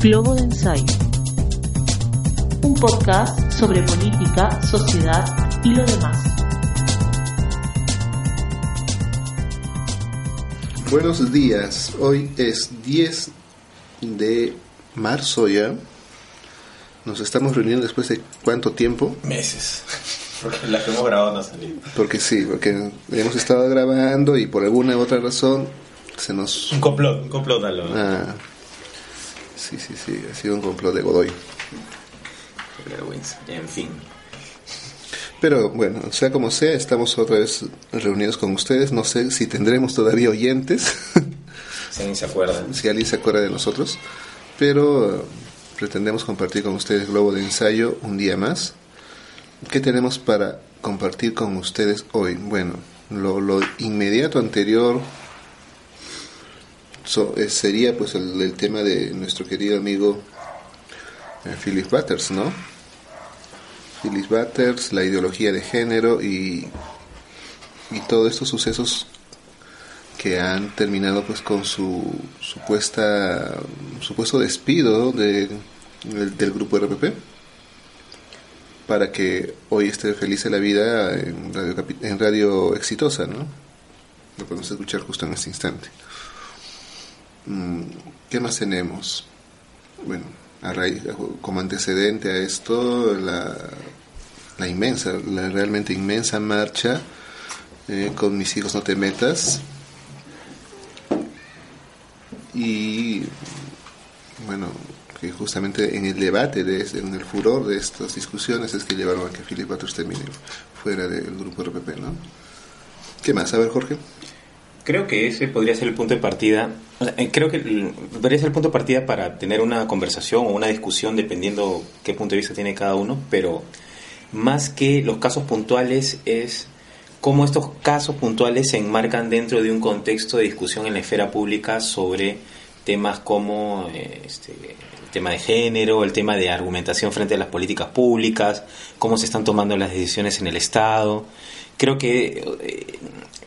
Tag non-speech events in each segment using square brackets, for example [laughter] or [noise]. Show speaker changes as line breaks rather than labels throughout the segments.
Globo de Ensayo. Un podcast sobre política, sociedad y lo demás.
Buenos días, hoy es 10 de marzo ya. Nos estamos reuniendo después de cuánto tiempo?
Meses. [laughs] Porque la que hemos grabado no ha salido.
Porque sí, porque hemos estado grabando y por alguna u otra razón se nos...
Un complot, un complot a lo...
Ah, sí, sí, sí, ha sido un complot de Godoy.
En fin.
Pero bueno, sea como sea, estamos otra vez reunidos con ustedes. No sé si tendremos todavía oyentes, [laughs]
Si alguien se acuerda.
si alguien se acuerda de nosotros, pero eh, pretendemos compartir con ustedes Globo de Ensayo un día más. ¿Qué tenemos para compartir con ustedes hoy? Bueno, lo, lo inmediato anterior so- eh, sería pues el, tema de nuestro querido amigo eh, Philip Butters, ¿no? Phyllis Butters, la ideología de género y, y todos estos sucesos que han terminado pues con su supuesta supuesto despido de, del, grupo RPP para que hoy esté feliz de la vida en radio, en radio exitosa, ¿no? Lo podemos escuchar justo en este instante. Mm, ¿Qué más tenemos? Bueno, a raíz, como antecedente a esto, la, la inmensa, la realmente inmensa marcha eh, con mis hijos no te metas. Y bueno, que justamente en el debate, de, en el furor de estas discusiones es que llevaron a que Philip Butters termine fuera del grupo RPP, ¿no? ¿Qué más? A ver, Jorge.
Creo que ese podría ser el punto de partida. eh, creo que podría ser el punto de partida para tener una conversación o una discusión dependiendo qué punto de vista tiene cada uno, pero más que los casos puntuales es cómo estos casos puntuales se enmarcan dentro de un contexto de discusión en la esfera pública sobre temas como eh, este, el tema de género, el tema de argumentación frente a las políticas públicas, cómo se están tomando las decisiones en el Estado. Creo que eh,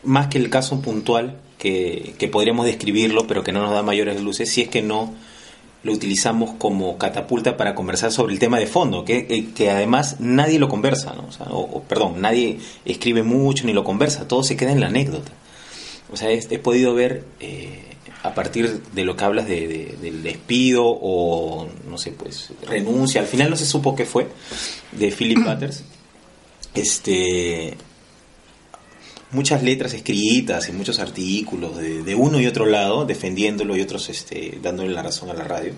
más que el caso puntual, que, que podríamos describirlo, pero que no nos da mayores luces, si es que no lo utilizamos como catapulta para conversar sobre el tema de fondo, que, eh, que además nadie lo conversa, ¿no? O sea, o- o, perdón, nadie escribe mucho ni lo conversa, todo se queda en la anécdota. O sea, he, he podido ver eh, a partir de lo que hablas de, de- del despido o, no sé, pues, renuncia, al final no se supo qué fue, de Philip [clears throat] Butters, este, muchas letras escritas y muchos artículos de, de uno y otro lado defendiéndolo y otros este, dándole la razón a la radio.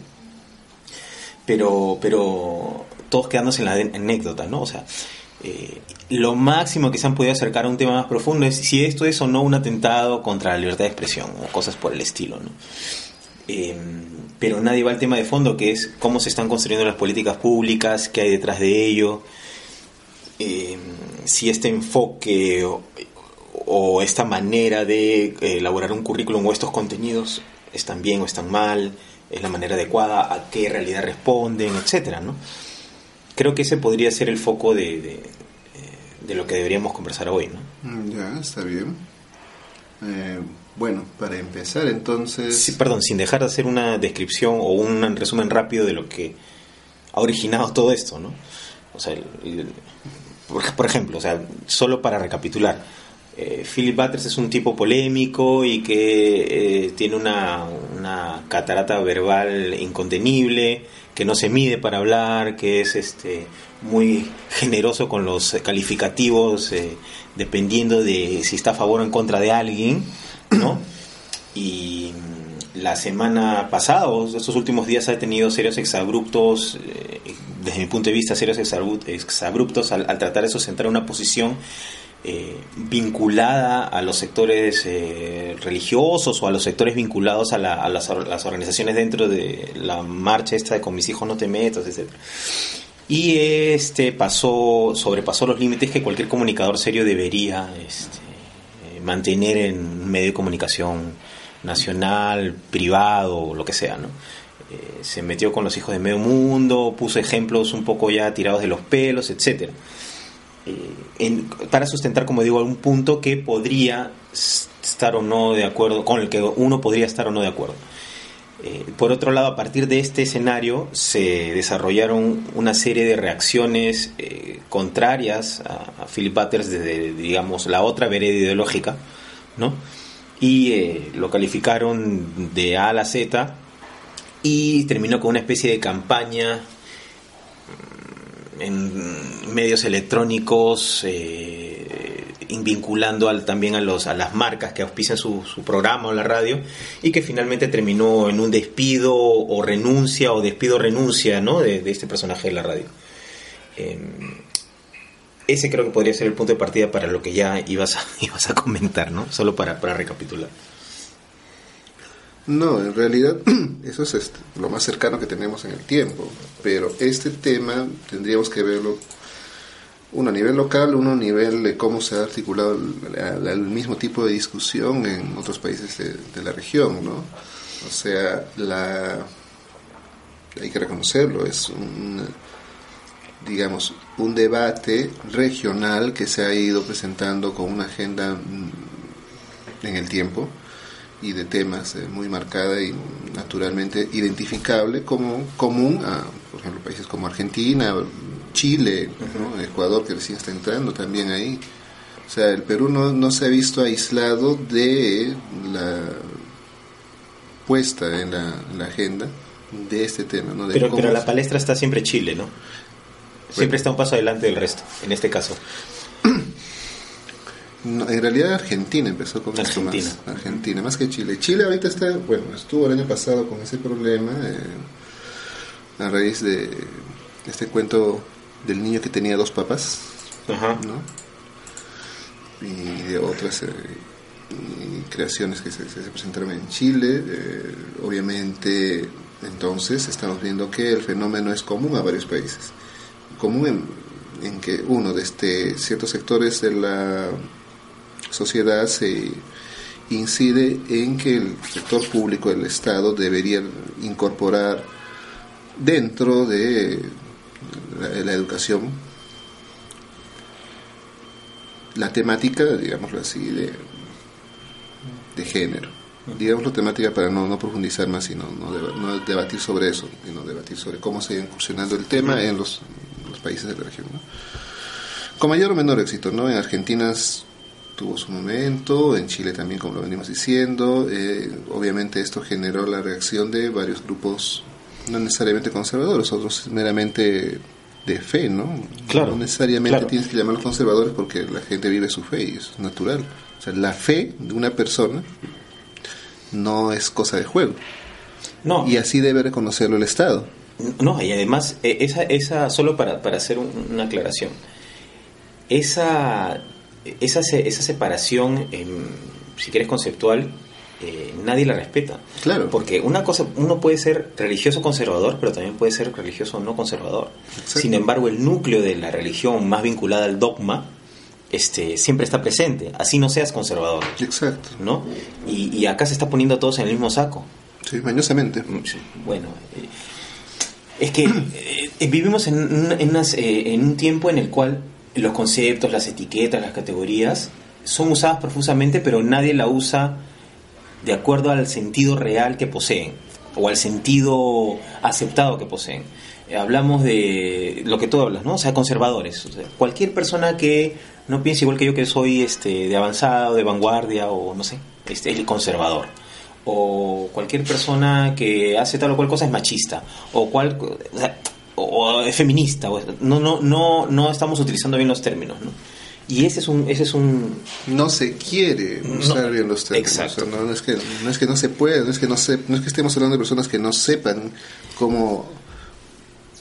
Pero pero todos quedándose en la anécdota no o sea eh, lo máximo que se han podido acercar a un tema más profundo es si esto es o no un atentado contra la libertad de expresión o cosas por el estilo no Eh, pero nadie va al tema de fondo que es cómo se están construyendo las políticas públicas qué hay detrás de ello. Eh, si este enfoque o, esta manera de eh, elaborar un currículum o estos contenidos están bien o están mal, es la manera adecuada, a qué realidad responden, etcétera, ¿no? Creo que ese podría ser el foco de, de, eh, de lo que deberíamos conversar hoy, ¿no?
Mm, Ya, está bien. Eh, bueno, para empezar entonces...
Sí, perdón, sin dejar de hacer una descripción o un resumen rápido de lo que ha originado todo esto, ¿no? O sea, el- el- por, por ejemplo, o sea, solo para recapitular, eh, Philip Butters es un tipo polémico y que eh, tiene una, una catarata verbal incontenible, que no se mide para hablar, que es este muy generoso con los calificativos, eh, dependiendo de si está a favor o en contra de alguien, ¿no? y mm, la semana pasada o estos últimos días ha tenido serios exabruptos, eh, desde mi punto de vista, serios exabru- exabruptos al, al tratar de sustentar una posición eh, vinculada a los sectores eh, religiosos o a los sectores vinculados a, la- a las, or- las organizaciones dentro de la marcha esta de con mis hijos no te metas, etc. Y este pasó, sobrepasó los límites que cualquier comunicador serio debería este, eh, mantener en un medio de comunicación nacional, privado, lo que sea, ¿no? Eh, se metió con los hijos de medio mundo, puso ejemplos un poco ya tirados de los pelos, etcétera. Eh, en- para sustentar, como digo, algún punto que podría estar o no de acuerdo, con el que uno podría estar o no de acuerdo. Eh, por otro lado, a partir de este escenario se desarrollaron una serie de reacciones eh, contrarias a, Philip Butters desde, digamos, la otra vereda ideológica, ¿no? Y eh, lo calificaron de A a la Z y terminó con una especie de campaña en medios electrónicos, vinculando al, también a, los, a las marcas que auspician su, su, programa o la radio y que finalmente terminó en un despido o renuncia o despido renuncia ¿no? de, este personaje de la radio. Em, ese creo que podría ser el punto de partida para lo que ya ibas a, [laughs] ibas a comentar, ¿no? Solo para, para recapitular.
No, en realidad [clears throat] eso es este, lo más cercano que tenemos en el tiempo, pero este tema tendríamos que verlo uno a nivel local, uno a nivel de cómo se ha articulado el, mismo tipo de discusión en otros países de, la región, ¿no? O sea, la, hay que reconocerlo, es un, digamos, un debate regional que se ha ido presentando con una agenda mm, en el tiempo y de temas eh, muy marcada y naturalmente identificable como común a, por ejemplo, países como Argentina, Chile, Ecuador que recién está entrando también ahí. O sea, el Perú no, no se ha visto aislado de la puesta en la, agenda de este tema. ¿no?
pero, pero la palestra está siempre Chile, ¿no? Siempre está un paso adelante del resto, en este caso.
En realidad Argentina empezó con Argentina. esto más. Argentina, más que Chile. Chile ahorita está, bueno, estuvo el año pasado con ese problema eh, a raíz de este cuento del niño que tenía dos papás, ¿no? Y de otras eh, creaciones que se, presentaron en Chile. Eh, obviamente, entonces estamos viendo que el fenómeno es común a varios países. Común en, que uno de este, ciertos sectores de la sociedad se incide en que el sector público del Estado debería incorporar dentro de la, educación, la temática, digámoslo así, de, de género. Digamos la temática para no, no profundizar más y no, no, debatir sobre eso, sino debatir sobre cómo se ha incursionando el tema en los, los países de la región. Con mayor o menor éxito, ¿no? En Argentina tuvo su momento, en Chile también, como lo venimos diciendo. Eh, obviamente esto generó la reacción de varios grupos, no necesariamente conservadores, otros meramente de fe, ¿no?
Claro.
No necesariamente tienes que llamarlos conservadores porque la gente vive su fe y es natural. O sea, la fe de una persona no es cosa de juego.
No.
Y así debe reconocerlo el Estado.
No, y además, e, esa, esa solo para, para hacer una aclaración, esa, esa, esa separación, si quieres conceptual, eh, nadie la respeta.
Claro.
Porque una cosa, uno puede ser religioso conservador, pero también puede ser religioso no conservador. Sin embargo, el núcleo de la religión más vinculada al dogma este, siempre está presente, así no seas conservador.
Exacto.
¿No? Y, acá se está poniendo todos en el mismo saco.
Sí, mañosamente.
Mm, bueno, eh, es que eh, vivimos en, en, en un tiempo en el cual los conceptos, las etiquetas, las categorías son usadas profusamente, pero nadie la usa de acuerdo al sentido real que poseen o al sentido aceptado que poseen. Hablamos de lo que tú hablas, ¿no? O sea, conservadores. cualquier persona que no piense igual que yo que soy este, de avanzada o de vanguardia o no sé, este, es el conservador. O cualquier persona que hace tal o cual cosa es machista. O cual... O, es feminista. no, no, no, no estamos utilizando bien los términos, ¿no? Y ese es un... Ese es un
no se quiere usar bien los términos.
Exacto.
no, es que, no es que no se pueda, no es que, no, se, no es que estemos hablando de personas que no sepan cómo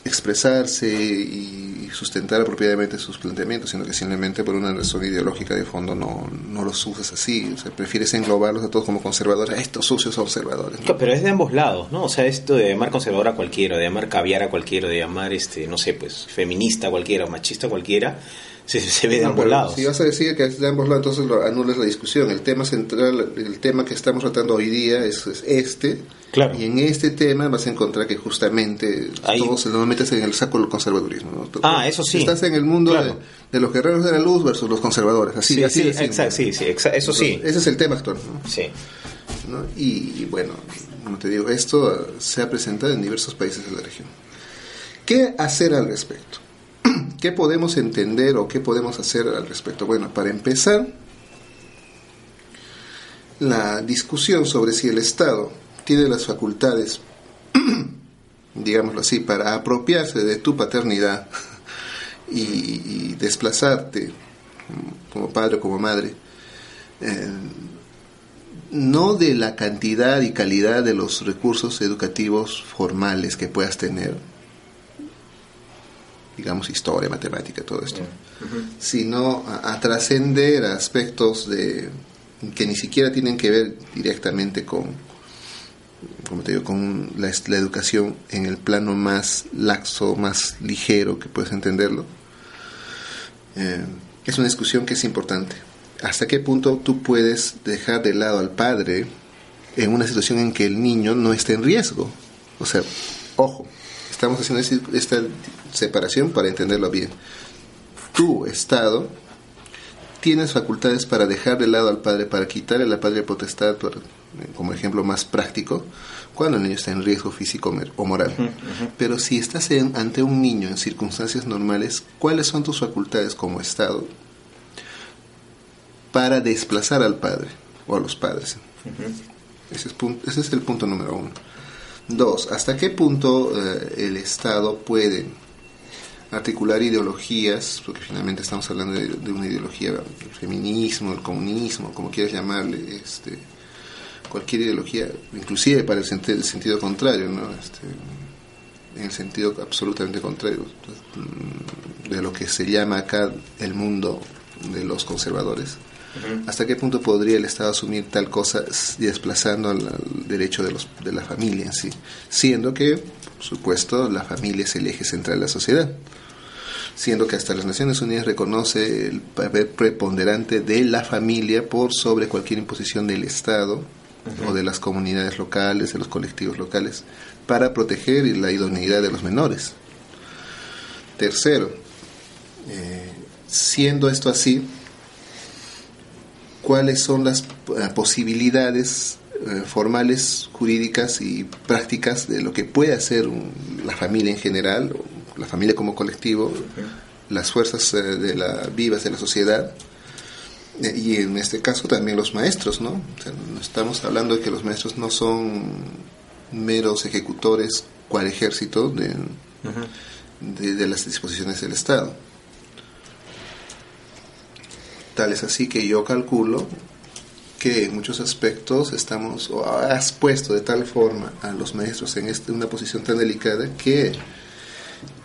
expresarse y sustentar apropiadamente sus planteamientos, sino que simplemente por una razón ideológica de fondo no, no los usas así, o sea, prefieres englobarlos a todos como conservadores, estos sucios conservadores.
pero es de ambos lados, ¿no? O sea, esto de llamar conservador a cualquiera, de llamar caviar a cualquiera, de llamar, este no sé, pues feminista a cualquiera, o machista a cualquiera, se, ve de ambos lados.
Si vas a decir que es de ambos lados, entonces lo anulas la discusión. El tema central, el tema que estamos tratando hoy día es, este.
Claro.
Y en este tema vas a encontrar que justamente todos lo metes en el saco del conservadurismo.
Ah, eso sí.
Estás en el mundo de, los guerreros de la luz versus los conservadores. Así,
sí,
así
sí, exacto, sí, sí, eso sí.
Ese es el tema actual.
Sí.
¿no? Y, bueno, como te digo, esto se ha presentado en diversos países de la región. ¿Qué hacer al respecto? ¿Qué podemos entender o qué podemos hacer al respecto? Bueno, para empezar, la discusión sobre si el Estado tiene las facultades, [clears throat] digámoslo así, para apropiarse de tu paternidad [laughs] y, desplazarte como padre o como madre, eh, no de la cantidad y calidad de los recursos educativos formales que puedas tener, digamos historia, matemática, todo esto, sino a, trascender aspectos de que ni siquiera tienen que ver directamente con, como te digo, con la, educación en el plano más laxo, más ligero que puedes entenderlo. Eh, es una discusión que es importante. ¿Hasta qué punto tú puedes dejar de lado al padre en una situación en que el niño no está en riesgo? O sea, ojo, estamos haciendo esta separación para entenderlo bien. Tu Estado tienes facultades para dejar de lado al padre, para quitarle la padre potestad, como ejemplo más práctico, cuando el niño está en riesgo físico o moral. Pero si estás ante un niño en circunstancias normales, ¿cuáles son tus facultades como Estado para desplazar al padre o a los padres? ese, es ese, es el punto número uno. Dos, ¿hasta qué punto eh, el Estado puede articular ideologías, porque finalmente estamos hablando de, una ideología, el feminismo, el comunismo, como quieras llamarle, este, cualquier ideología, inclusive para el, sentido, contrario, ¿no? Este, en el sentido absolutamente contrario de lo que se llama acá el mundo de los conservadores. ¿Hasta qué punto podría el Estado asumir tal cosa desplazando al, derecho de, los, de la familia en sí? Siendo que, por supuesto, la familia es el eje central de la sociedad siendo que hasta las Naciones Unidas reconoce el papel preponderante de la familia por sobre cualquier imposición del Estado o de las comunidades locales, de los colectivos locales, para proteger la idoneidad de los menores. Tercero, eh, siendo esto así, ¿cuáles son las eh, posibilidades eh, formales, jurídicas y prácticas de lo que puede hacer la familia en general, la familia como colectivo, las fuerzas eh, de la vivas de la sociedad eh, y en este caso también los maestros, ¿no? estamos hablando de que los maestros no son meros ejecutores cual ejército de, de, las disposiciones del Estado. Tal es así que yo calculo que en muchos aspectos estamos, o has puesto de tal forma a los maestros en este, una posición tan delicada que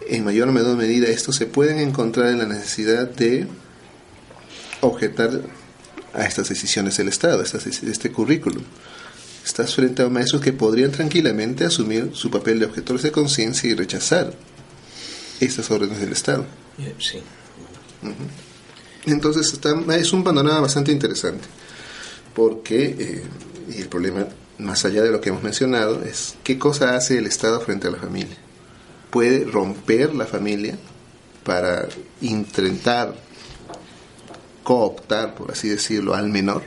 en mayor o menor medida estos se pueden encontrar en la necesidad de objetar a estas decisiones del Estado, este currículum. Estás frente a maestros que podrían tranquilamente asumir su papel de objetores de conciencia y rechazar estas órdenes del Estado. Sí. Entonces es un panorama bastante interesante, porque eh, y el problema, más allá de lo que hemos mencionado, es qué cosa hace el Estado frente a la familia puede romper la familia para intentar cooptar, por así decirlo, al menor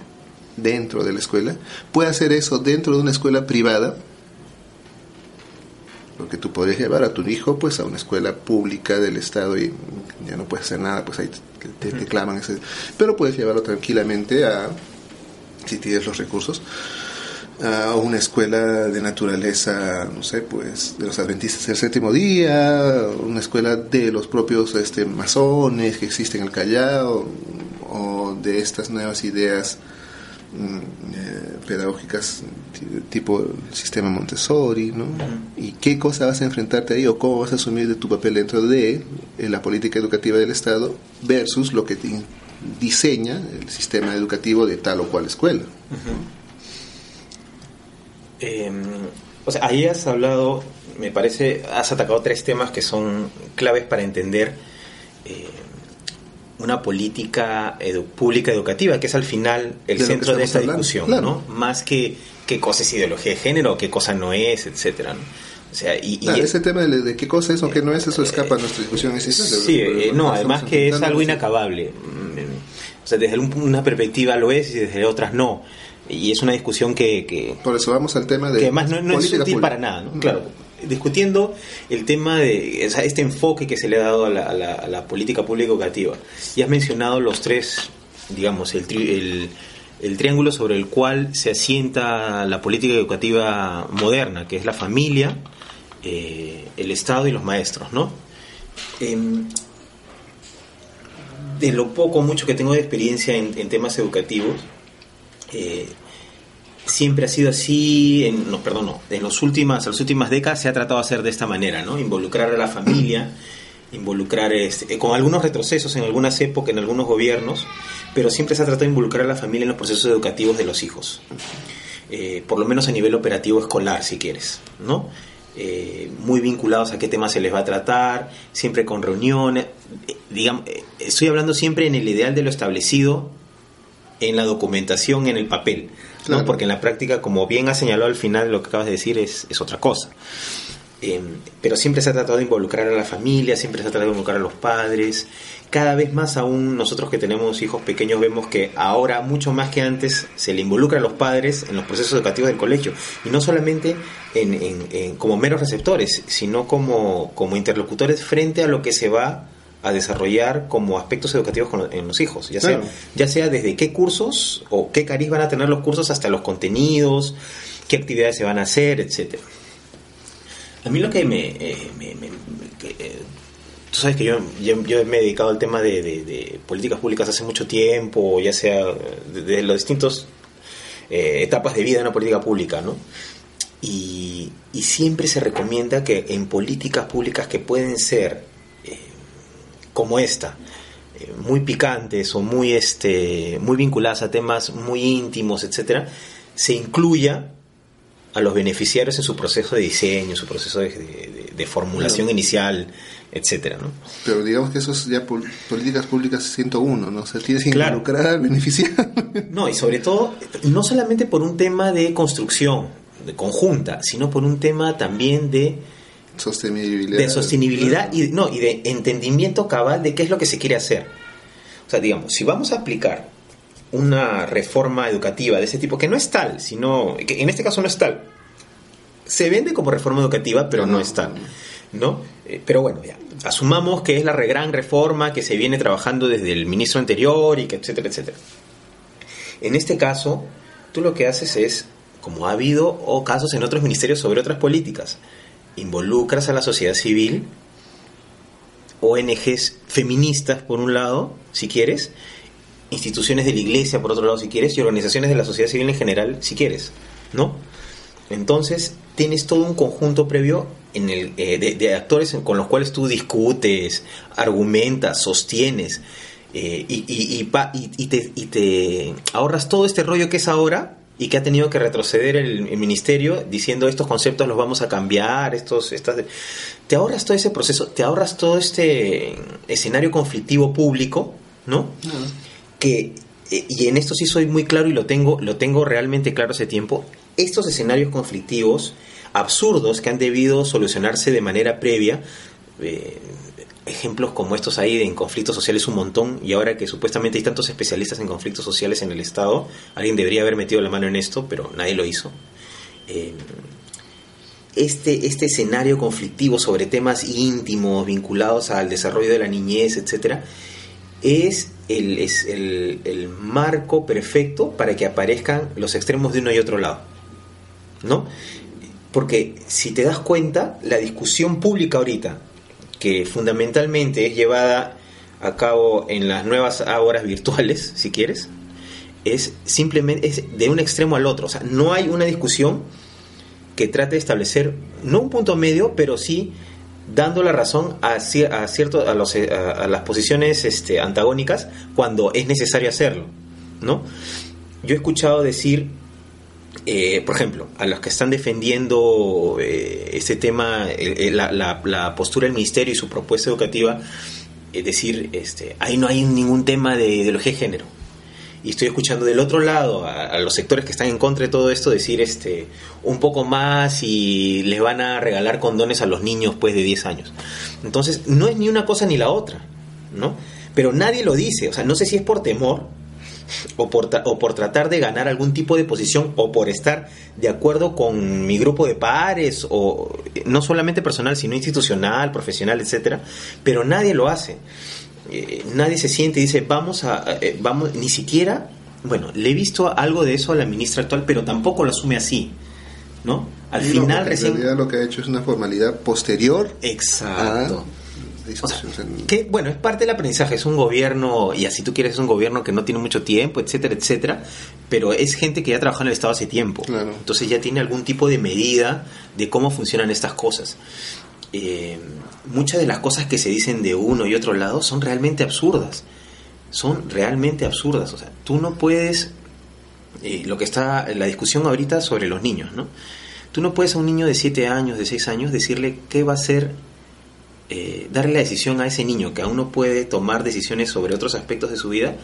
dentro de la escuela. Puede hacer eso dentro de una escuela privada, porque tú podrías llevar a tu hijo pues a una escuela pública del Estado y ya no puedes hacer nada, pues ahí te, te, claman ese... Pero puedes llevarlo tranquilamente a, si tienes los recursos, a una escuela de naturaleza, no sé, pues de los adventistas del séptimo día, una escuela de los propios este, masones que existen en el Callao, o de estas nuevas ideas mm, eh, pedagógicas tipo el sistema Montessori, ¿no? ¿Y qué cosa vas a enfrentarte ahí o cómo vas a asumir de tu papel dentro de eh, la política educativa del Estado versus lo que diseña el sistema educativo de tal o cual escuela?
Eh, o sea, ahí has hablado, me parece, has atacado tres temas que son claves para entender eh, una política pública educativa, que es al final el centro de esta discusión, ¿no? Más que qué cosa es ideología de género, qué cosa no es, etcétera.
O sea, y, ese tema de, qué cosa es o qué no es, eso escapa a nuestra discusión.
sí, eh, no, además que es algo inacabable. Mm, o sea, desde una perspectiva lo es y desde otras no. Y es una discusión que... que
Por eso vamos al tema de...
que además no, no es útil
pública.
para nada, ¿no? Claro, discutiendo el tema de o sea, este enfoque que se le ha dado a la, a la- a la política pública educativa. Y has mencionado los tres, digamos, el, tri- el, el triángulo sobre el cual se asienta la política educativa moderna, que es la familia, eh, el Estado y los maestros, ¿no? Em, de lo poco mucho que tengo de experiencia en, en temas educativos, eh, siempre ha sido así, en, no, perdón, no, en los últimas, las últimas décadas se ha tratado de hacer de esta manera, ¿no? Involucrar a la familia, [clears throat] involucrar, este, eh, con algunos retrocesos en algunas épocas, en algunos gobiernos, pero siempre se ha tratado de involucrar a la familia en los procesos educativos de los hijos. Eh, por lo menos a nivel operativo escolar, si quieres, ¿no? Eh, muy vinculados a qué temas se les va a tratar, siempre con reuniones. Digamos, estoy hablando siempre en el ideal de lo establecido en la documentación, en el papel,
Claro.
¿no? porque en la práctica, como bien ha señalado al final, lo que acabas de decir es, es otra cosa. Eh, pero siempre se ha tratado de involucrar a la familia, siempre se ha tratado de involucrar a los padres. Cada vez más aún nosotros que tenemos hijos pequeños vemos que ahora, mucho más que antes, se le involucra a los padres en los procesos educativos del colegio. Y no solamente en, en- en- como meros receptores, sino como, como interlocutores frente a lo que se va a desarrollar como aspectos educativos con- en los hijos. Ya sea,
Claro.
ya sea desde qué cursos o qué cariz van a tener los cursos hasta los contenidos, qué actividades se van a hacer, etcétera. A mí lo que me... eh, me- me- me- que, eh, tú sabes que yo, yo, yo me he dedicado al tema de, de- de políticas públicas hace mucho tiempo, ya sea de, de las distintas eh, etapas de vida de una política pública, ¿no? Y, y siempre se recomienda que en políticas públicas que pueden ser como esta, eh, muy picantes o muy, este, muy vinculadas a temas muy íntimos, etcétera, se incluya a los beneficiarios en su proceso de diseño, su proceso de, de- de formulación
Claro.
inicial, etcétera, ¿no?
Pero digamos que eso es ya pol- políticas públicas 101, ¿no? O sea, tienes que
Claro.
involucrar al beneficiario. [laughs]
No, y sobre todo, no solamente por un tema de construcción de conjunta, sino por un tema también de,
Sostenibilidad.
de sostenibilidad y, no, y de entendimiento cabal de qué es lo que se quiere hacer. O sea, digamos, si vamos a aplicar una reforma educativa de ese tipo, que no es tal, sino, que en este caso no es tal, se vende como reforma educativa, pero no es tal, ¿no? Eh, pero bueno, ya, asumamos que es la re- gran reforma que se viene trabajando desde el ministro anterior y que etcétera, etcétera. En este caso, tú lo que haces es, como ha habido o casos en otros ministerios sobre otras políticas, involucras a la sociedad civil, ONGs feministas por un lado, si quieres, instituciones de la iglesia por otro lado, si quieres, y organizaciones de la sociedad civil en general, si quieres, ¿no? Entonces, tienes todo un conjunto previo en el, eh, de, actores con los cuales tú discutes, argumentas, sostienes, eh, y- y te, y te ahorras todo este rollo que es ahora y que ha tenido que retroceder el, el ministerio diciendo estos conceptos los vamos a cambiar, estos, estas, te ahorras todo ese proceso, te ahorras todo este escenario conflictivo público, ¿no? que eh, y en esto sí soy muy claro y lo tengo lo tengo realmente claro hace tiempo estos escenarios conflictivos absurdos que han debido solucionarse de manera previa eh, ejemplos como estos hay en conflictos sociales un montón y ahora que supuestamente hay tantos especialistas en conflictos sociales en el estado alguien debería haber metido la mano en esto pero nadie lo hizo Eh, este, este escenario conflictivo sobre temas íntimos vinculados al desarrollo de la niñez, etcétera, es el, es el marco perfecto para que aparezcan los extremos de uno y otro lado. ¿No? Porque si te das cuenta, la discusión pública ahorita, que fundamentalmente es llevada a cabo en las nuevas horas virtuales, [laughs] si quieres, es simplemente es de un extremo al otro. O sea, no hay una discusión que trate de establecer, no un punto medio, pero sí dando la razón a, a, cierto, a, los, eh, a las posiciones este, antagónicas cuando es necesario hacerlo. ¿no? Yo he escuchado decir, eh, por ejemplo, a los que están defendiendo eh, este tema, eh, eh, la, la- la postura del ministerio y su propuesta educativa, es decir, este, ahí no hay ningún tema de ideología de género. Y estoy escuchando del otro lado a, a los sectores que están en contra de todo esto decir este un poco más y les van a regalar condones a los niños pues de 10 años. Entonces, no es ni una cosa ni la otra, ¿no? Pero nadie lo dice, o sea, no sé si es por temor, o por, tra- o por tratar de ganar algún tipo de posición o por estar de acuerdo con mi grupo de pares o eh, no solamente personal sino institucional, profesional, etcétera, pero nadie lo hace. Eh, nadie se siente y dice vamos a eh, vamos ni siquiera bueno le he visto algo de eso a la ministra actual pero tampoco lo asume así no al
no,
final recién
En realidad lo que ha hecho es una formalidad posterior
exacto
a
o sea, que bueno, es parte del aprendizaje, es un gobierno, y así tú quieres, es un gobierno que no tiene mucho tiempo, etcétera, etcétera, pero es gente que ya trabajó en el Estado hace tiempo.
Claro.
Entonces ya tiene algún tipo de medida de cómo funcionan estas cosas. Eh, muchas de las cosas que se dicen de uno y otro lado son realmente absurdas. Son realmente absurdas. O sea, tú no puedes. eh, lo que está la discusión ahorita sobre los niños, ¿no? Tú no puedes a un niño de 7 años, de 6 años, decirle qué va a hacer eh, darle la decisión a ese niño que aún no puede tomar decisiones sobre otros aspectos de su vida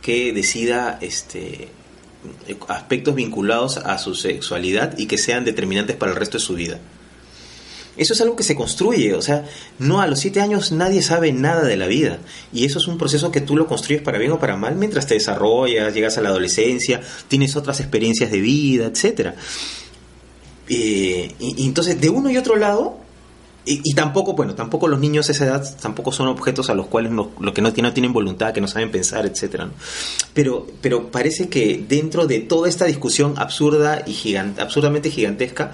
que decida este aspectos vinculados a su sexualidad y que sean determinantes para el resto de su vida. Eso es algo que se construye, o sea, no a los siete años nadie sabe nada de la vida y eso es un proceso que tú lo construyes para bien o para mal mientras te desarrollas, llegas a la adolescencia, tienes otras experiencias de vida, etcétera. Eh, y entonces de uno y otro lado y, tampoco, bueno, tampoco los niños a esa edad tampoco son objetos a los cuales no, los que no, no tienen voluntad, que no saben pensar. ¿no? Pero, pero parece que dentro de toda esta discusión absurda y gigante, absurdamente gigantesca,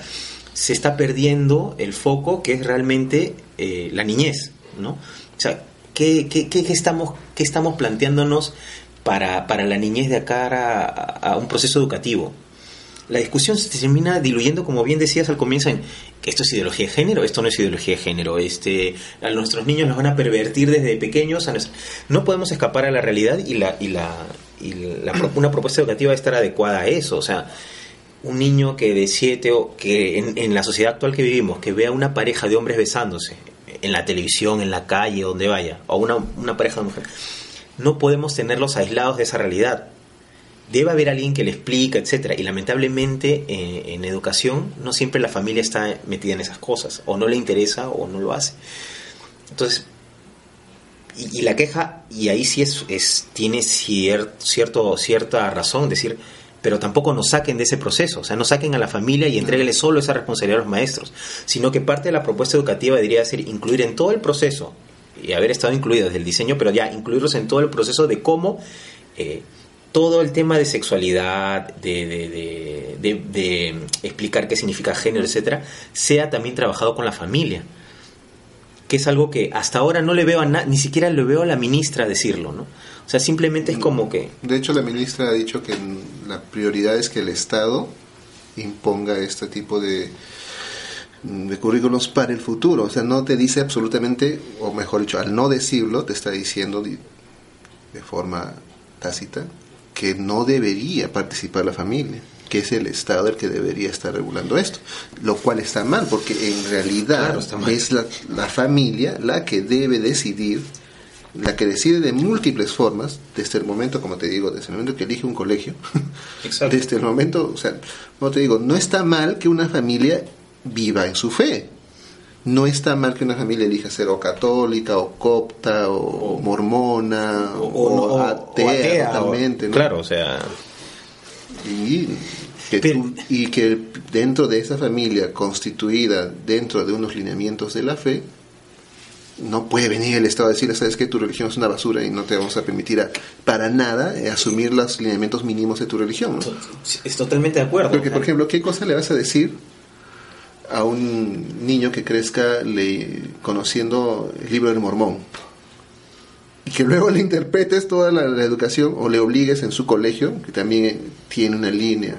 se está perdiendo el foco que es realmente eh, la niñez, ¿no? O sea, ¿qué, qué, qué- estamos, qué estamos planteándonos para, para la niñez de cara a- a un proceso educativo? La discusión se termina diluyendo, como bien decías al comienzo, en que esto es ideología de género, esto no es ideología de género, este, a nuestros niños los van a pervertir desde pequeños. a nues- No podemos escapar a la realidad y, la, y, la, y la una propuesta educativa debe estar adecuada a eso. O sea, un niño que de siete o que en, en la sociedad actual que vivimos, que vea una pareja de hombres besándose en la televisión, en la calle, donde vaya, o una, una pareja de mujeres, no podemos tenerlos aislados de esa realidad debe haber alguien que le explica, etcétera. Y lamentablemente eh, en educación no siempre la familia está metida en esas cosas, o no le interesa o no lo hace. Entonces, y, la queja, y ahí sí es, es tiene cier- cierto, cierta razón, decir, pero tampoco nos saquen de ese proceso, o sea, no saquen a la familia y entréguenle solo esa responsabilidad a los maestros, sino que parte de la propuesta educativa debería ser incluir en todo el proceso, y haber estado incluidos desde el diseño, pero ya incluirlos en todo el proceso de cómo eh, todo el tema de sexualidad, de, de- de- explicar qué significa género, etcétera, sea también trabajado con la familia. Que es algo que hasta ahora no le veo a na- ni siquiera le veo a la ministra decirlo, ¿no? O sea, simplemente es como que.
De hecho, la ministra ha dicho que la prioridad es que el Estado imponga este tipo de, de currículos para el futuro. O sea, no te dice absolutamente, o mejor dicho, al no decirlo, te está diciendo di- de forma tácita que no debería participar la familia, que es el Estado el que debería estar regulando esto, lo cual está mal, porque en realidad
Claro,
es la, la familia la que debe decidir, la que decide de múltiples formas, desde el momento, como te digo, desde el momento que elige un colegio, [laughs]
Exacto.
desde el momento, o sea, como te digo, no está mal que una familia viva en su fe. No está mal que una familia elija ser o católica, o copta, o, mormona, o,
o- o-
atea,
o atea, o-
totalmente. ¿no?
Claro, o sea.
Y que,
Pero-
tú- y que dentro de esa familia constituida dentro de unos lineamientos de la fe, no puede venir el Estado a decirle, sabes que tu religión es una basura y no te vamos a permitir a- para nada eh, asumir los lineamientos mínimos de tu religión. ¿no?
Es totalmente de acuerdo.
Porque, por ejemplo, ¿qué cosa le vas a decir a un niño que crezca le, conociendo el libro del mormón? Y que luego le interpretes toda la, la educación o le obligues en su colegio, que también tiene una línea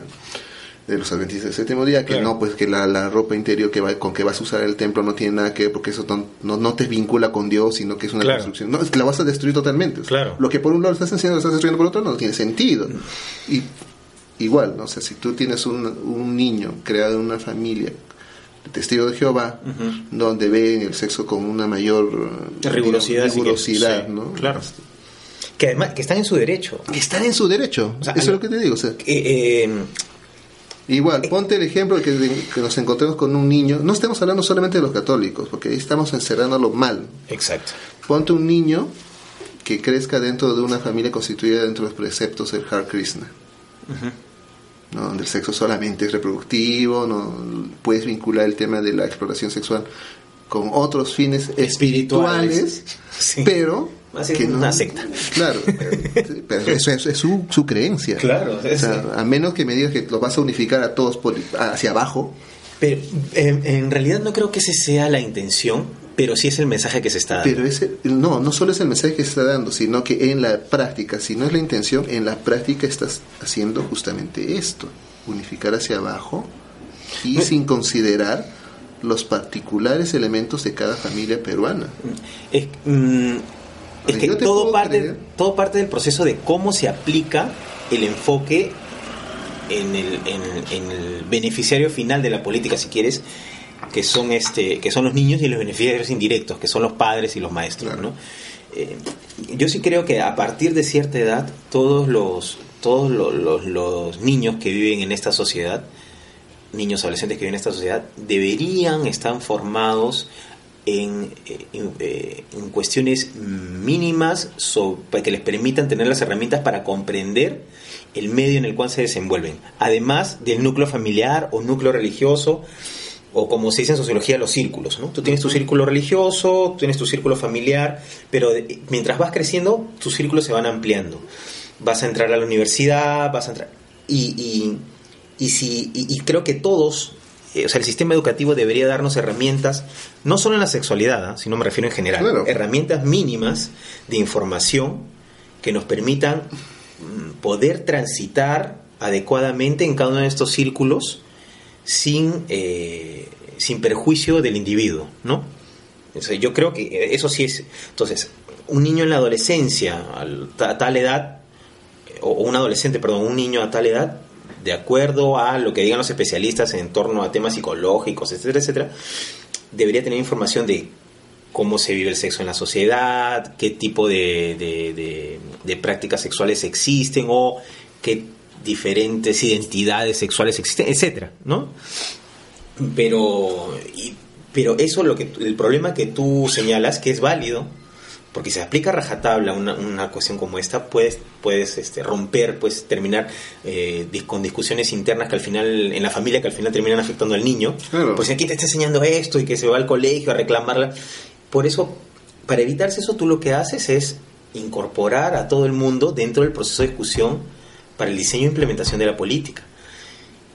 de los adventistas del séptimo día, que
Claro.
no, pues que la, la ropa interior que va, con que vas a usar el templo no tiene nada que ver, porque eso no, no, te vincula con Dios, sino que es una
Claro.
construcción. No, es que la vas a destruir totalmente.
Claro.
Lo que por un lado estás enseñando, lo estás destruyendo por otro, no tiene sentido. Y igual, ¿no? O sea, si tú tienes un, un niño creado en una familia testigo de Jehová, donde ven el sexo con una mayor eh,
Rigurosidad, que-
rigurosidad,
sí,
¿no?
claro. que además que están en su derecho.
Que están en su derecho.
O sea,
Eso es
lo-
que te digo. O sea,
Eh, eh,
igual, ponte el ejemplo de que, que nos encontremos con un niño. No estamos hablando solamente de los católicos, porque ahí estamos encerrándolo mal.
exacto.
Ponte un niño que crezca dentro de una familia constituida dentro de los preceptos del Har Krishna. ¿No? donde el sexo solamente es reproductivo, no puedes vincular el tema de la exploración sexual con otros fines espirituales, pero
que no, una secta.
Claro, [laughs] pero eso es, su, su, creencia.
Claro,
a menos que me digas que lo vas a unificar a todos por, hacia abajo.
Pero en realidad no creo que esa sea la intención, pero sí es el mensaje que se está dando.
Pero ese, no, no solo es el mensaje que se está dando, sino que en la práctica, si no es la intención, en la práctica estás haciendo justamente esto, unificar hacia abajo y sin considerar los particulares elementos de cada familia peruana.
Es, mm, que todo parte, todo parte del proceso de cómo se aplica el enfoque en el, en el beneficiario final de la política, si quieres, que son este que son los niños y los beneficiarios indirectos que son los padres y los maestros ¿no? Eh, yo sí creo que a partir de cierta edad todos los todos los, los, niños que viven en esta sociedad niños adolescentes que viven en esta sociedad deberían estar formados en, eh, en, cuestiones mínimas para que les permitan tener las herramientas para comprender el medio en el cual se desenvuelven, además del núcleo familiar o núcleo religioso o como se dice en sociología, los círculos. ¿no? Tú tienes tu círculo religioso, tienes tu círculo familiar, pero mientras vas creciendo, tus círculos se van ampliando. Vas a entrar a la universidad, vas a entrar... Y, y, si, y, creo que todos, eh, o sea, el sistema educativo debería darnos herramientas, no solo en la sexualidad, ¿ah? sino me refiero en general, herramientas mínimas de información que nos permitan mm, poder transitar adecuadamente en cada uno de estos círculos sin, eh, sin perjuicio del individuo, ¿no? yo creo que eso sí es... Entonces, un niño en la adolescencia, a tal edad, o un adolescente, perdón, un niño a tal edad, de acuerdo a lo que digan los especialistas en torno a temas psicológicos, etcétera, etcétera, debería tener información de cómo se vive el sexo en la sociedad, qué tipo de, de prácticas sexuales existen o qué diferentes identidades sexuales existen, etcétera, ¿no? Pero, pero eso lo que el problema que tú señalas que es válido, porque si se aplica a rajatabla una, una cuestión como esta, puedes, puedes este, romper, puedes terminar eh, con discusiones internas que al final, en la familia, que al final terminan afectando al niño. Pues aquí te está enseñando esto y que se va al colegio a reclamarla. Por eso, para evitarse eso, tú lo que haces es incorporar a todo el mundo dentro del proceso de discusión para el diseño e implementación de la política.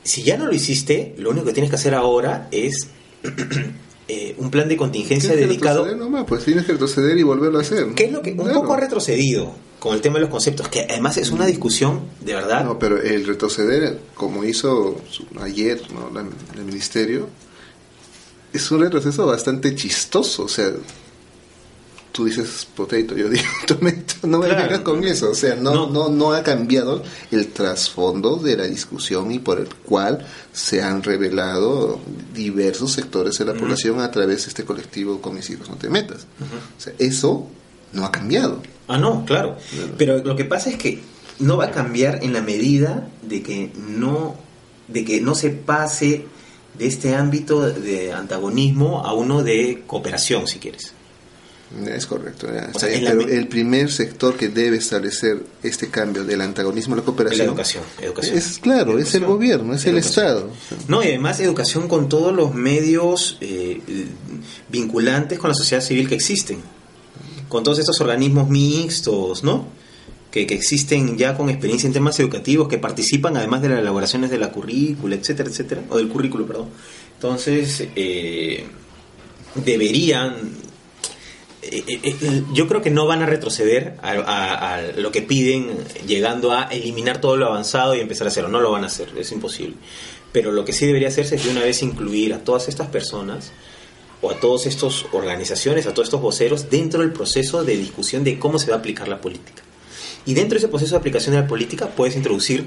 Si ya no lo hiciste, lo único que tienes que hacer ahora es [clears throat] eh, un plan de contingencia dedicado.
pues tienes que retroceder y volverlo a hacer.
¿Qué es lo que un poco ha retrocedido con el tema de los conceptos? Que además es una discusión de verdad.
No, pero el retroceder, como hizo ayer el ministerio, es un retroceso bastante chistoso. O sea, tú dices potato, yo [laughs] digo tomato, no me vengas con eso, o sea, no, no, no, ha cambiado el trasfondo de la discusión y por el cual se han revelado diversos sectores de la población a través de este colectivo con mis hijos no te metas. O sea, eso no ha cambiado.
Ah, no, claro. Pero lo que pasa es que no va a cambiar en la medida de que no, de que no se pase de este ámbito de antagonismo a uno de cooperación, si quieres.
Es correcto. el primer sector que debe establecer este cambio del antagonismo a la cooperación.
la educación. educación.
Es claro, es el gobierno, es el Estado.
No, y además educación con todos los medios eh, vinculantes con la sociedad civil que existen. Con todos estos organismos mixtos, ¿no? Que, que, existen ya con experiencia en temas educativos, que participan además de las elaboraciones de la currícula, etcétera, etcétera, o del currículo, perdón. Entonces, eh, deberían yo creo que no van a retroceder a, lo que piden llegando a eliminar todo lo avanzado y empezar a hacerlo. No lo van a hacer, es imposible. Pero lo que sí debería hacerse es de una vez incluir a todas estas personas o a todas estas organizaciones, a todos estos voceros dentro del proceso de discusión de cómo se va a aplicar la política. Y dentro de ese proceso de aplicación de la política puedes introducir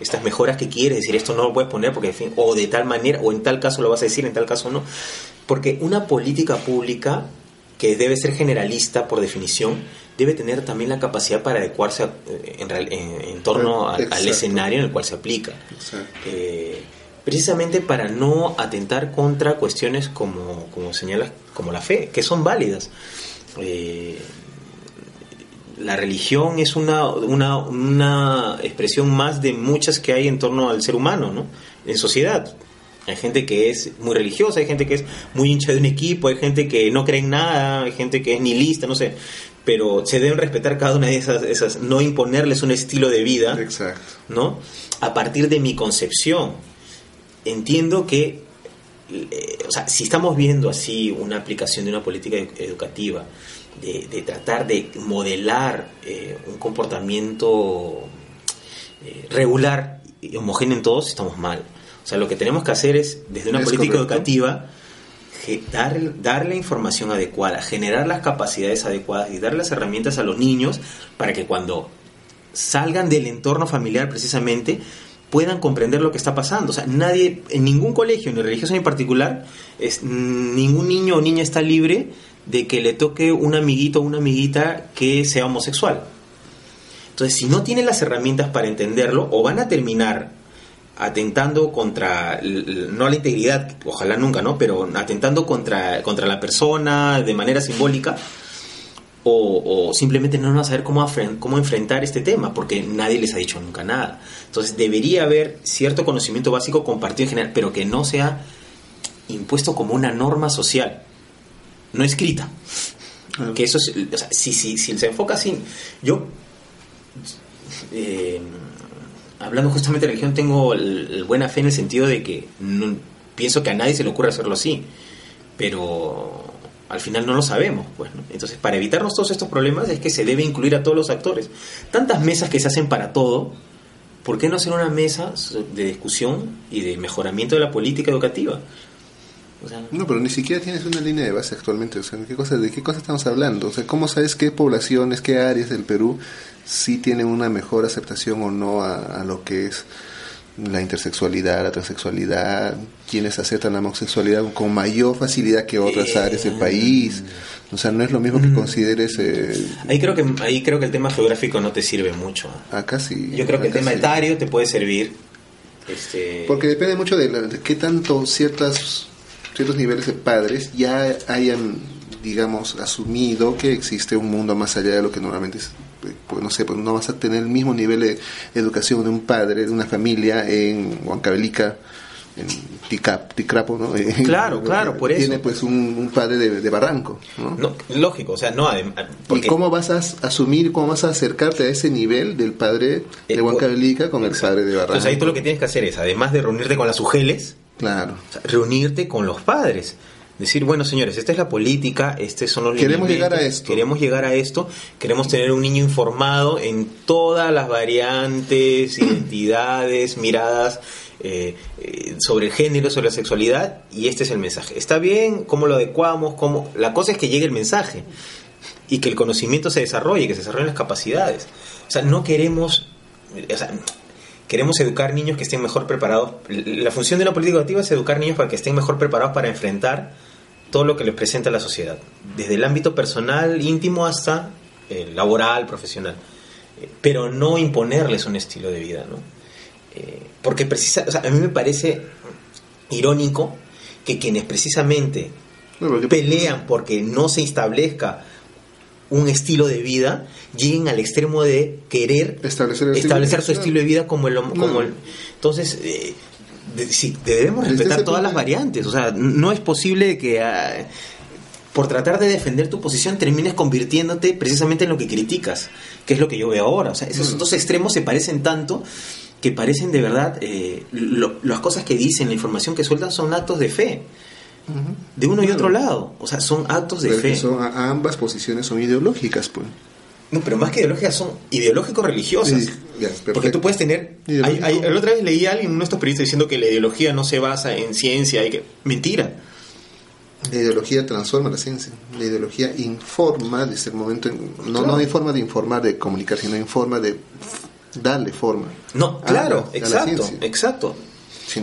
estas mejoras que quieres, decir esto no lo puedes poner porque, en o de tal manera, o en tal caso lo vas a decir, en tal caso no. Porque una política pública que debe ser generalista por definición, debe tener también la capacidad para adecuarse eh, en, torno al, escenario en el cual se aplica. Eh, precisamente para no atentar contra cuestiones como, como señalas, como la fe, que son válidas. Eh, la religión es una, una, una expresión más de muchas que hay en torno al ser humano, ¿no? En sociedad. Hay gente que es muy religiosa, hay gente que es muy hincha de un equipo, hay gente que no cree en nada, hay gente que es nihilista, no sé. Pero se deben respetar cada una de esas, esas no imponerles un estilo de vida,
Exacto.
¿no? A partir de mi concepción. Entiendo que, eh, o sea, si estamos viendo así una aplicación de una política ed- educativa, de, de tratar de modelar eh, un comportamiento eh, regular y homogéneo en todos, estamos mal. O sea, lo que tenemos que hacer es, desde una
Es
política
correcto.
educativa, dar, dar la información adecuada, generar las capacidades adecuadas y dar las herramientas a los niños para que cuando salgan del entorno familiar precisamente puedan comprender lo que está pasando. O sea, nadie, en ningún colegio, ni religioso ni particular, es, ningún niño o niña está libre de que le toque un amiguito o una amiguita que sea homosexual. Entonces, si no tienen las herramientas para entenderlo, o van a terminar atentando contra, no la integridad, ojalá nunca, ¿no? Pero atentando contra, contra la persona de manera simbólica, o, o simplemente no van a saber cómo, cómo enfrentar este tema, porque nadie les ha dicho nunca nada. Entonces debería haber cierto conocimiento básico compartido en general, pero que no sea impuesto como una norma social, no escrita. Que eso es, o sea, si, si, si se enfoca así, yo, eh, hablando justamente de religión, tengo el, buena fe en el sentido de que no- pienso que a nadie se le ocurre hacerlo así, pero al final no lo sabemos. Pues, ¿no? Entonces, para evitarnos todos estos problemas es que se debe incluir a todos los actores. Tantas mesas que se hacen para todo, ¿por qué no hacer una mesa de discusión y de mejoramiento de la política educativa? O sea,
No, pero ni siquiera tienes una línea de base actualmente. O sea, ¿de qué cosa, de qué cosa estamos hablando? O sea, ¿cómo sabes qué poblaciones, qué áreas del Perú sí tienen una mejor aceptación o no a, a lo que es la intersexualidad, la transexualidad? ¿Quiénes aceptan la homosexualidad con mayor facilidad que otras
Eh,
áreas del país? O sea, no es lo mismo que
mm.
consideres eh,
ahí creo que ahí creo que el tema geográfico no te sirve mucho.
acá sí.
Yo creo que el tema
sí.
etario te puede servir. Este,
Porque depende mucho de, la- de qué tanto ciertas, ciertos niveles de padres ya hayan, digamos, asumido que existe un mundo más allá de lo que normalmente es. Pues no sé, pues no vas a tener el mismo nivel de educación de un padre, de una familia en Huancavelica, en Ticap, Ticrapo, ¿no? Eh,
Claro, [laughs] claro, por eso.
Tiene pues un, un padre de, de Barranco, ¿no?
no, lógico, o sea, no adem-
¿Y
porque
cómo vas a as- asumir, cómo vas a acercarte a ese nivel del padre
Eh,
de Huancavelica con el padre de Barranco?
Entonces ahí tú lo que tienes que hacer es, además de reunirte con las ugeles,
Claro.
o sea, reunirte con los padres. Decir, bueno, señores, esta es la política, estos son los
Queremos llegar a esto.
Queremos llegar a esto, queremos tener un niño informado en todas las variantes, [clears throat] identidades, miradas eh, eh, sobre el género, sobre la sexualidad, y este es el mensaje. ¿Está bien? ¿Cómo lo adecuamos? ¿Cómo? La cosa es que llegue el mensaje y que el conocimiento se desarrolle, que se desarrollen las capacidades. O sea, no queremos, o sea, queremos educar niños que estén mejor preparados. La función de una política educativa es educar niños para que estén mejor preparados para enfrentar todo lo que les presenta la sociedad, desde el ámbito personal, íntimo, hasta eh, laboral, profesional. Eh, pero no imponerles un estilo de vida, ¿no? Eh, porque precisa, o sea, a mí me parece irónico que quienes precisamente pelean porque no se establezca un estilo de vida, lleguen al extremo de querer
Establecer estilo
establecer su
vida.
estilo de vida como el... Como
No.
el entonces, eh, de- sí, debemos respetar todas las variantes. O sea, no es posible que ah, por tratar de defender tu posición termines convirtiéndote precisamente en lo que criticas, que es lo que yo veo ahora. O sea, esos
Mm.
dos extremos se parecen tanto que parecen de verdad, eh, lo- las cosas que dicen, la información que sueltan son actos de fe, de uno y otro lado. O sea, son actos de
Pero
fe.
son- ambas posiciones son ideológicas, pues.
No, pero más que ideológicas son ideológico-religiosas. Porque tú puedes tener...
Ideológico.
hay- hay- la otra vez leí a alguien, uno de estos periodistas, diciendo que la ideología no se basa en ciencia y que... Mentira.
La ideología transforma la ciencia. La ideología informa desde el momento. en- no,
Claro.
no hay forma de informar, de comunicar, sino informa de darle forma.
No,
a
claro,
a la
exacto,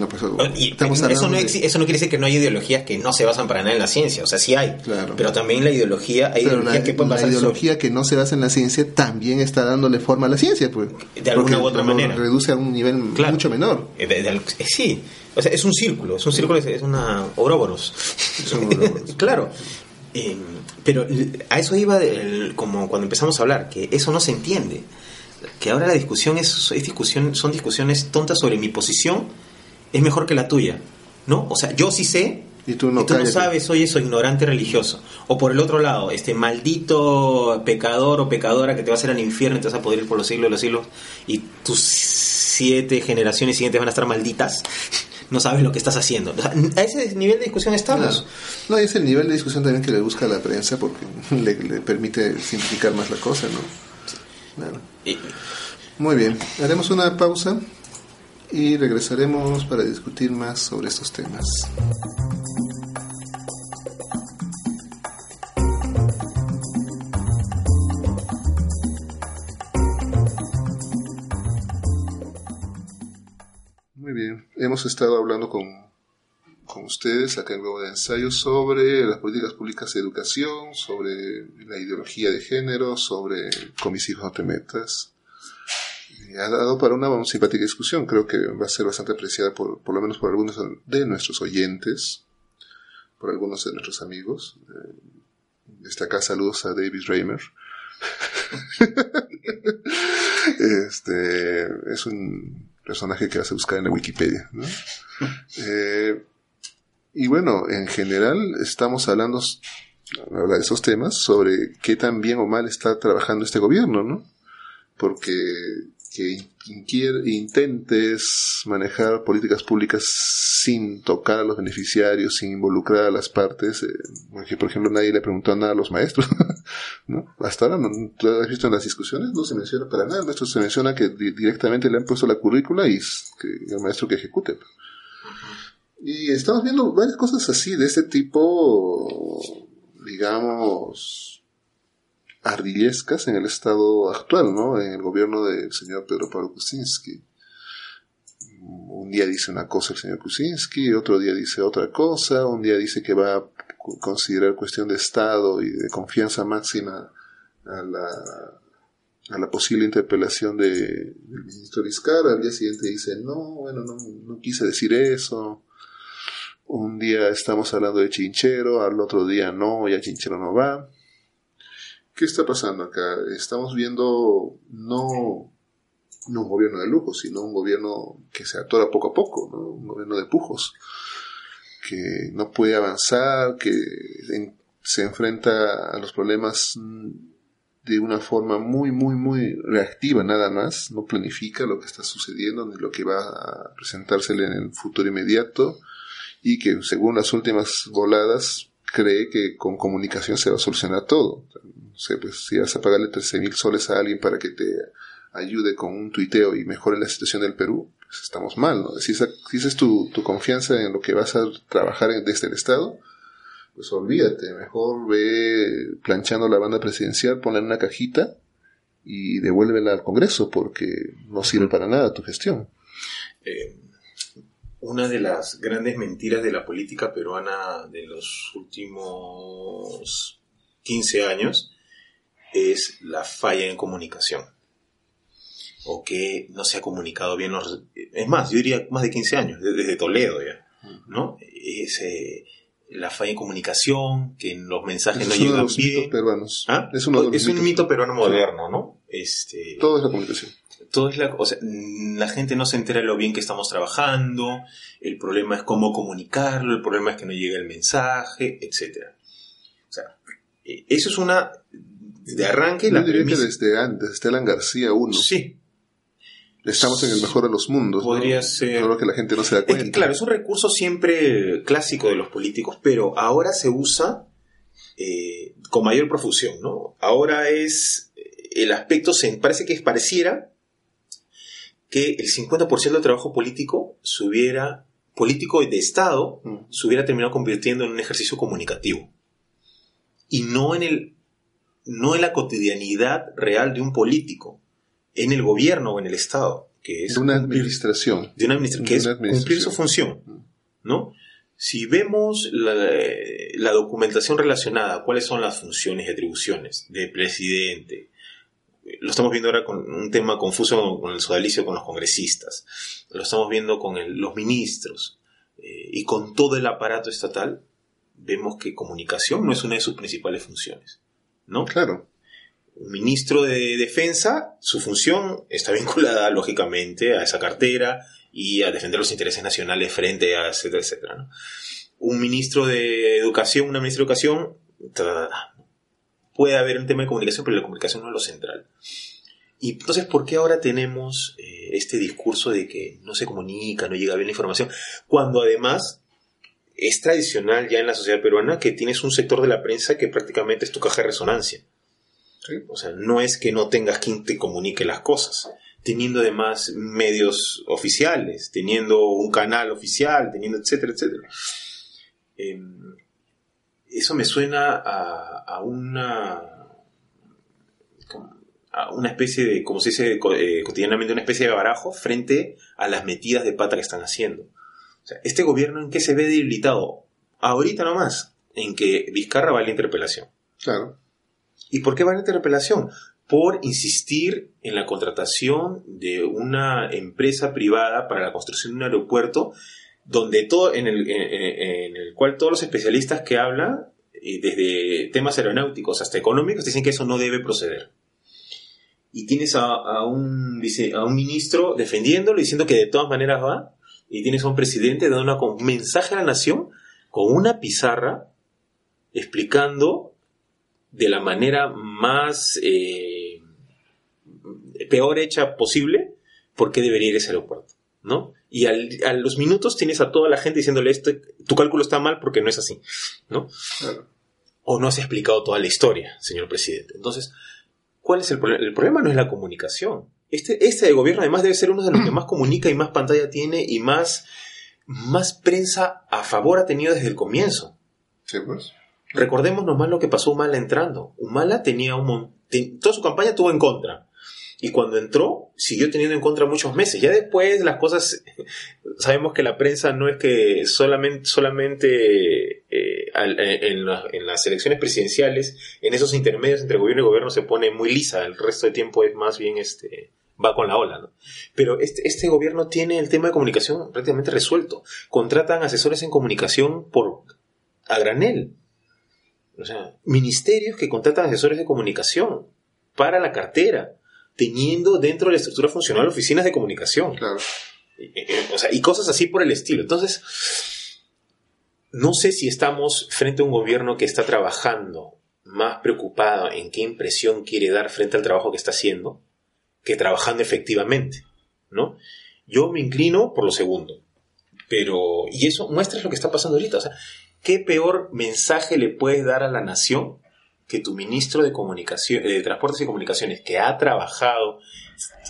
pues,
Y
estamos
eso, no
de-
exi- eso no quiere decir que no hay ideologías que no se basan para nada en la ciencia, o sea, sí hay.
Claro.
Pero también la ideología, hay
Pero
ideologías
la,
que pueden
la
basarse sobre-
ideología que no se basa en la ciencia también está dándole forma a la ciencia, pues.
De alguna u otra manera.
Reduce a un nivel
Claro.
mucho menor.
Eh, de- de- eh, sí, o sea, es un círculo, es un círculo, es, una Ouroboros.
Es un Ouroboros. [laughs]
claro. Eh, pero a eso iba como cuando empezamos a hablar, que eso no se entiende. Que ahora la discusión es, es discusión, son discusiones tontas sobre mi posición es mejor que la tuya. ¿No? O sea, yo sí sé
y tú no,
sabes, oye, soy ignorante religioso. O por el otro lado, este maldito pecador o pecadora que te va a hacer al infierno y te vas a poder ir por los siglos de los siglos y tus siete generaciones siguientes van a estar malditas. [laughs] No sabes lo que estás haciendo. a ese nivel de discusión estamos.
No, es el nivel de discusión también que le busca la prensa porque [laughs] le, permite simplificar más la cosa, ¿no? Muy bien, haremos una pausa y regresaremos para discutir más sobre estos temas. Muy bien, hemos estado hablando con, con ustedes acá en Globo de Ensayo sobre las políticas públicas de educación, sobre la ideología de género, sobre con mis hijos no te metas, ha dado para una simpática discusión. Creo que va a ser bastante apreciada por, por lo menos por algunos de nuestros oyentes, por algunos de nuestros amigos. Desde eh, saludos a David Raymer. [laughs] este es un personaje que vas a buscar en la Wikipedia. Eh, y bueno, en general estamos hablando de esos temas sobre qué tan bien o mal está trabajando este gobierno, ¿no? Porque que intentes manejar políticas públicas sin tocar a los beneficiarios, sin involucrar a las partes, eh, porque por ejemplo nadie le preguntó nada a los maestros. [laughs] Hasta ahora, ¿tú has visto en las discusiones? No se menciona para nada, el maestro se menciona que directamente le han puesto la currícula y que el maestro que ejecute. Y estamos viendo varias cosas así, de este tipo, digamos, ardillescas en el estado actual, ¿no? En el gobierno del señor Pedro Pablo Kuczynski. Un día dice una cosa el señor Kuczynski, otro día dice otra cosa, un día dice que va a considerar cuestión de Estado y de confianza máxima a la, posible interpelación de, del ministro Vizcarra, al día siguiente dice, no, bueno, no, no quise decir eso. Un día estamos hablando de Chinchero, al otro día no, ya Chinchero no va. ¿Qué está pasando acá? Estamos viendo no, no un gobierno de lujo, sino un gobierno que se atora poco a poco, ¿no? un gobierno de pujos, que no puede avanzar, que se enfrenta a los problemas de una forma muy, muy, muy reactiva nada más, no planifica lo que está sucediendo ni lo que va a presentársele en el futuro inmediato y que según las últimas voladas cree que con comunicación se va a solucionar todo sé, pues si vas a pagarle 13 mil soles a alguien para que te ayude con un tuiteo y mejore la situación del Perú, pues estamos mal, ¿no? Si esa, si es tu, tu, confianza en lo que vas a trabajar desde el Estado, pues olvídate, mejor ve planchando la banda presidencial, ponla en una cajita y devuélvela al Congreso porque no sirve para nada tu gestión.
Eh, una de las grandes mentiras de la política peruana de los últimos 15 años es la falla en comunicación. O que no se ha comunicado bien los... Es más, yo diría más de 15 años, desde Toledo ya. ¿No? Es eh, la falla en comunicación, que los mensajes no llegan bien.
Peruanos.
¿Ah? Es, es un mito peruano moderno, ¿no? Este,
todo es la comunicación.
Todo es la, o sea, la gente no se entera de lo bien que estamos trabajando, el problema es cómo comunicarlo, el problema es que no llega el mensaje, etc. O sea, eh, eso es una de arranque
Yo diría que desde antes, desde Alan García 1.
Sí.
Estamos en el mejor de los mundos.
Podría ser.
Solo que la gente no se da cuenta.
claro, es un recurso siempre clásico de los políticos, pero ahora se usa eh, con mayor profusión, ¿no? Ahora es el aspecto, se, parece que pareciera que el 50% del trabajo político se hubiera, político de Estado, mm. se hubiera terminado convirtiendo en un ejercicio comunicativo. Y no en el no en la cotidianidad real de un político, en el gobierno o en el Estado, que es
de una administración,
de una que es cumplir su función, ¿no? Si vemos la, documentación relacionada, cuáles son las funciones y atribuciones del presidente, lo estamos viendo ahora con un tema confuso con el sodalicio con los congresistas, lo estamos viendo con los ministros eh, y con todo el aparato estatal, vemos que comunicación no es una de sus principales funciones, ¿no?
Claro.
Un ministro de defensa, su función está vinculada, lógicamente, a esa cartera y a defender los intereses nacionales frente a etcétera, etcétera, ¿no? Un ministro de educación, una ministra de educación, puede haber un tema de comunicación, pero la comunicación no es lo central. Y entonces, ¿por qué ahora tenemos eh, este discurso de que no se comunica, no llega bien la información? Cuando además es tradicional ya en la sociedad peruana que tienes un sector de la prensa que prácticamente es tu caja de resonancia. O sea, no es que no tengas quien te comunique las cosas. Teniendo además medios oficiales, teniendo un canal oficial, teniendo etcétera, etcétera. Em, eso me suena a, una a una especie de, como se dice eh, cotidianamente, una especie de barajo frente a las metidas de pata que están haciendo. O sea, este gobierno en qué se ve debilitado ahorita nomás, en que Vizcarra va a la interpelación.
Claro.
¿Y por qué va a la interpelación? Por insistir en la contratación de una empresa privada para la construcción de un aeropuerto donde todo, en el, en, el cual todos los especialistas que hablan, desde temas aeronáuticos hasta económicos, dicen que eso no debe proceder. Y tienes a, un, a un ministro defendiéndolo, diciendo que de todas maneras va, y tienes a un presidente dando un mensaje a la nación con una pizarra explicando de la manera más eh, peor hecha posible por qué debería ir ese aeropuerto, ¿no? y a los minutos tienes a toda la gente diciéndole esto, tu cálculo está mal porque no es así, ¿no? O no has explicado toda la historia, señor presidente. Entonces, ¿cuál es el problema? El problema no es la comunicación. Este, este gobierno además debe ser uno de los que más comunica y más pantalla tiene y más, más prensa a favor ha tenido desde el comienzo.
Sí, pues.
Recordemos nomás lo que pasó Humala entrando. Humala tenía un toda su campaña tuvo en contra. Y cuando entró, siguió teniendo en contra muchos meses. Ya después las cosas, sabemos que la prensa no es que solamente, solamente eh, en, las elecciones presidenciales, en esos intermedios entre gobierno y gobierno se pone muy lisa. El resto del tiempo es más bien este, va con la ola, ¿no? Pero este, este gobierno tiene el tema de comunicación prácticamente resuelto. Contratan asesores en comunicación por a granel. O sea, ministerios que contratan asesores de comunicación para la cartera teniendo dentro de la estructura funcional oficinas de comunicación.
Claro.
Y, cosas así por el estilo. Entonces, no sé si estamos frente a un gobierno que está trabajando más preocupado en qué impresión quiere dar frente al trabajo que está haciendo que trabajando efectivamente, ¿no? Yo me inclino por lo segundo. Pero, y eso muestra lo que está pasando ahorita. O sea, ¿qué peor mensaje le puedes dar a la nación que tu ministro de comunicación, de Transportes y Comunicaciones, que ha trabajado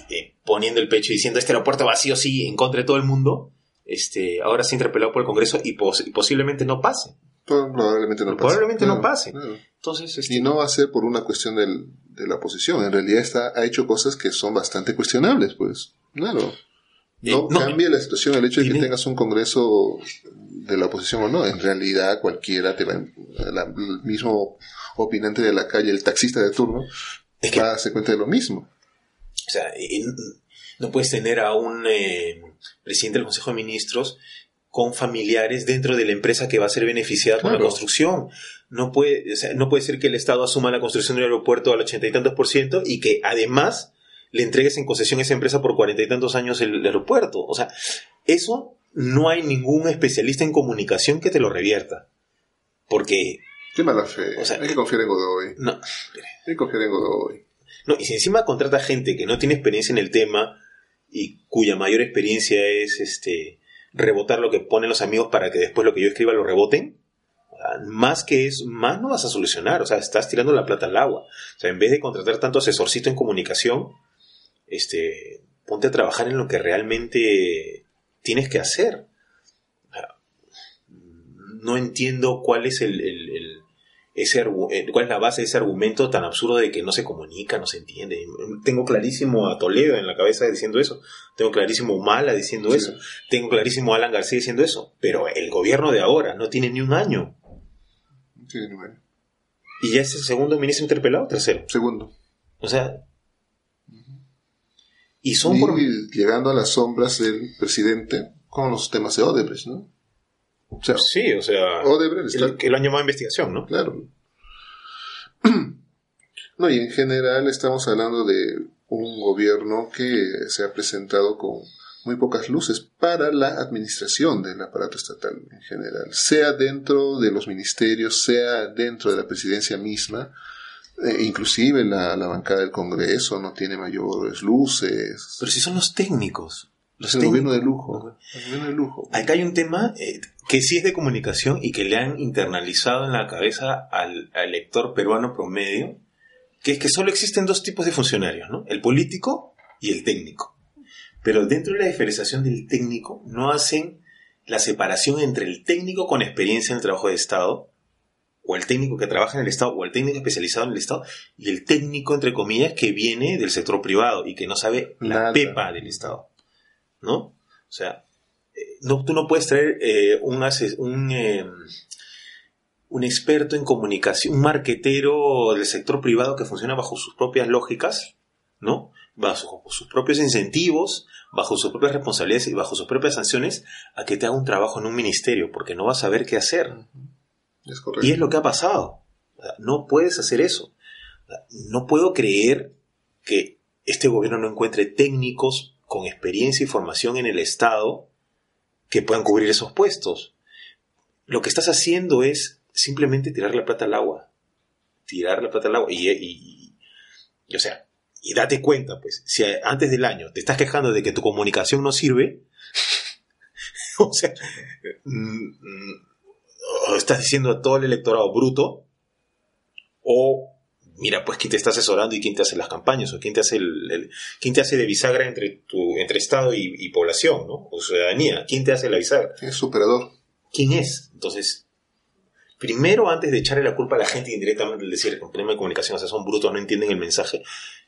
eh, poniendo el pecho y diciendo este aeropuerto vacío sí en contra de todo el mundo, este, ahora se interpelado por el Congreso y, posiblemente no pase.
Probablemente no pase.
Probablemente no pase. Entonces,
este, Y no va a ser por una cuestión de la oposición. En realidad está, ha hecho cosas que son bastante cuestionables, pues. Claro. Eh, no, cambia la situación el hecho de que tengas un Congreso de la oposición o no. En realidad cualquiera te va, el mismo opinante de la calle, el taxista de turno, es que, va a darse cuenta de lo mismo.
O sea, no puedes tener a un eh, presidente del Consejo de Ministros con familiares dentro de la empresa que va a ser beneficiada con la construcción. No puede, no puede ser que el Estado asuma la construcción del aeropuerto al ochenta y tantos por ciento y que además le entregues en concesión a esa empresa por cuarenta y tantos años el, el aeropuerto. O sea, eso no hay ningún especialista en comunicación que te lo revierta. Porque
Qué mala fe. hay que confiar en Godoy.
No.
Hay que confiar en Godoy.
No, y si encima contrata gente que no tiene experiencia en el tema y cuya mayor experiencia es este rebotar lo que ponen los amigos para que después lo que yo escriba lo reboten, más que es, más no vas a solucionar. O sea, estás tirando la plata al agua. O sea, en vez de contratar tanto asesorcito en comunicación, este, ponte a trabajar en lo que realmente tienes que hacer. no entiendo cuál es el ese, eh, cuál es la base de ese argumento tan absurdo de que no se comunica, no se entiende. Tengo clarísimo a Toledo en la cabeza diciendo eso, tengo clarísimo a Humala diciendo eso, tengo clarísimo a Alan García diciendo eso, pero el gobierno de ahora no tiene ni un año. ¿Y ya es el segundo ministro interpelado tercero?
Segundo.
O sea... Y son
llegando a las sombras del presidente con los temas de Odebrecht, ¿no?
Sí, o sea,
Odebrecht
el, que lo han llamado investigación, ¿no?
Claro. [clears throat] No, y en general estamos hablando de un gobierno que se ha presentado con muy pocas luces para la administración del aparato estatal en general, sea dentro de los ministerios, sea dentro de la presidencia misma, eh, inclusive la, la bancada del Congreso no tiene mayores luces.
Pero si son los técnicos. Los
Es el gobierno de lujo. El gobierno de lujo.
Acá hay un tema eh, que sí es de comunicación y que le han internalizado en la cabeza al, al lector peruano promedio, que es que solo existen dos tipos de funcionarios, ¿no? El político y el técnico. Pero dentro de la diferenciación del técnico no hacen la separación entre el técnico con experiencia en el trabajo de Estado, o el técnico que trabaja en el Estado, o el técnico especializado en el Estado, y el técnico, entre comillas, que viene del sector privado y que no sabe la
Nada.
pepa del Estado. ¿No? O sea, no, tú no puedes traer eh, un, un, eh, un experto en comunicación, un marquetero del sector privado que funciona bajo sus propias lógicas, ¿no? Bajo sus propios incentivos, bajo sus propias responsabilidades y bajo sus propias sanciones, a que te haga un trabajo en un ministerio, porque no va a saber qué hacer.
Es.
Y es lo que ha pasado. No puedes hacer eso. No puedo creer que este gobierno no encuentre técnicos con experiencia y formación en el Estado que puedan cubrir esos puestos. Lo que estás haciendo es simplemente tirar la plata al agua. Tirar la plata al agua. Y, o sea, y date cuenta, pues, si antes del año te estás quejando de que tu comunicación no sirve, [laughs] o sea, mm, mm, estás diciendo a todo el electorado bruto, o mira, pues quién te está asesorando y quién te hace las campañas, o quién te hace el, el- quién te hace de bisagra entre tu, entre Estado y, y población, ¿no? O ciudadanía, quién te hace la bisagra,
Es superador.
quién es. Entonces, primero antes de echarle la culpa a la gente indirectamente, el decir el problema de comunicación, o sea, son brutos, no entienden el mensaje,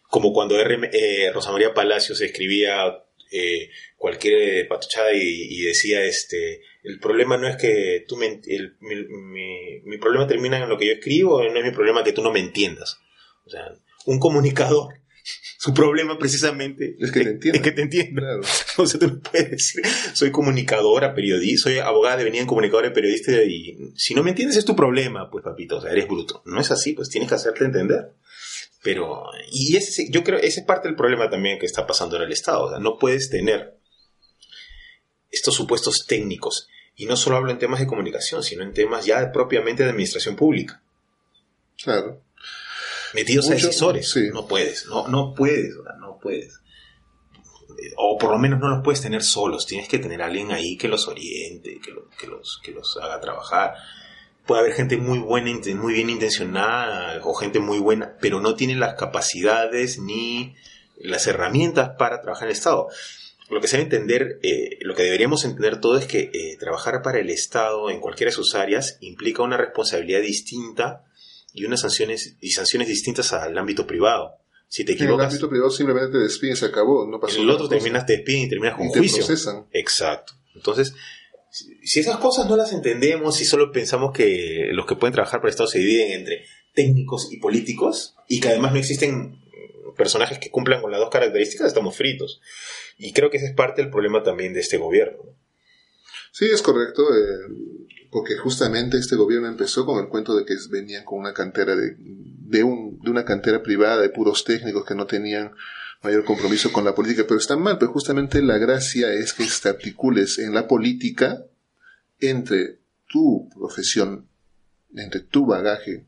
como cuando R- eh, Rosa María Palacios escribía eh, cualquier patochada y, y decía este el problema no es que tú me, el- mi, mi- mi problema termina en lo que yo escribo no es mi problema que tú no me entiendas o sea un comunicador [laughs] su problema precisamente
Es que te entienda.
es que te entienda
Claro. [laughs]
o sea, tú no puedes decir, soy comunicadora, periodista, soy abogada de venida en comunicadora y periodista y si no me entiendes es tu problema, pues papito, o sea, eres bruto. No es así, pues tienes que hacerte entender. Pero, y ese, yo creo, ese es parte del problema también que está pasando en el Estado. O sea, no puedes tener estos supuestos técnicos. Y no solo hablo en temas de comunicación, sino en temas ya propiamente de administración pública.
Claro.
Metidos a
Mucho,
decisores.
sí.
No puedes, no, no puedes, no puedes. O por lo menos no los puedes tener solos. Tienes que tener a alguien ahí que los oriente, que, lo- que los, que los haga trabajar. Puede haber gente muy buena, muy bien intencionada, o gente muy buena, pero no tiene las capacidades ni las herramientas para trabajar en el Estado. Lo que se debe entender, eh, lo que deberíamos entender todo es que eh, trabajar para el Estado en cualquiera de sus áreas implica una responsabilidad distinta y unas sanciones y sanciones distintas al ámbito privado. Si te
En el
equivocas,
ámbito privado simplemente te despiden, se acabó, no pasó
en el otro terminas, te despiden y terminas con
y te
juicio.
procesan.
Exacto. Entonces, si si esas cosas no las entendemos y solo pensamos que los que pueden trabajar para el Estado se dividen entre técnicos y políticos y que además no existen personajes que cumplan con las dos características, estamos fritos. Y creo que ese es parte del problema también de este gobierno. ¿no?
Sí, es correcto, eh, porque justamente este gobierno empezó con el cuento de que venían con una cantera de, de, un, de una cantera privada de puros técnicos que no tenían mayor compromiso con la política, pero está mal, pero justamente la gracia es que te articules en la política entre tu profesión, entre tu bagaje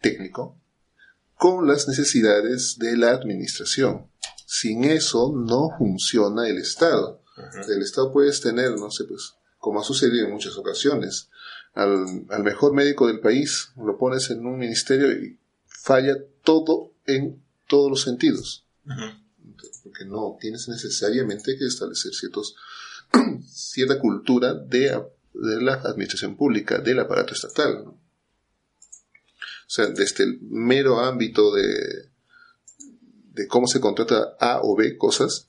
técnico, con las necesidades de la administración. Sin eso no funciona el Estado. El Estado puedes tener, no sé, pues, como ha sucedido en muchas ocasiones, al, al mejor médico del país, lo pones en un ministerio y falla todo en todos los sentidos. Porque no tienes necesariamente que establecer ciertos, [clears throat] cierta cultura de, de la administración pública, del aparato estatal. ¿no? O sea, desde el mero ámbito de, de cómo se contrata A o B cosas,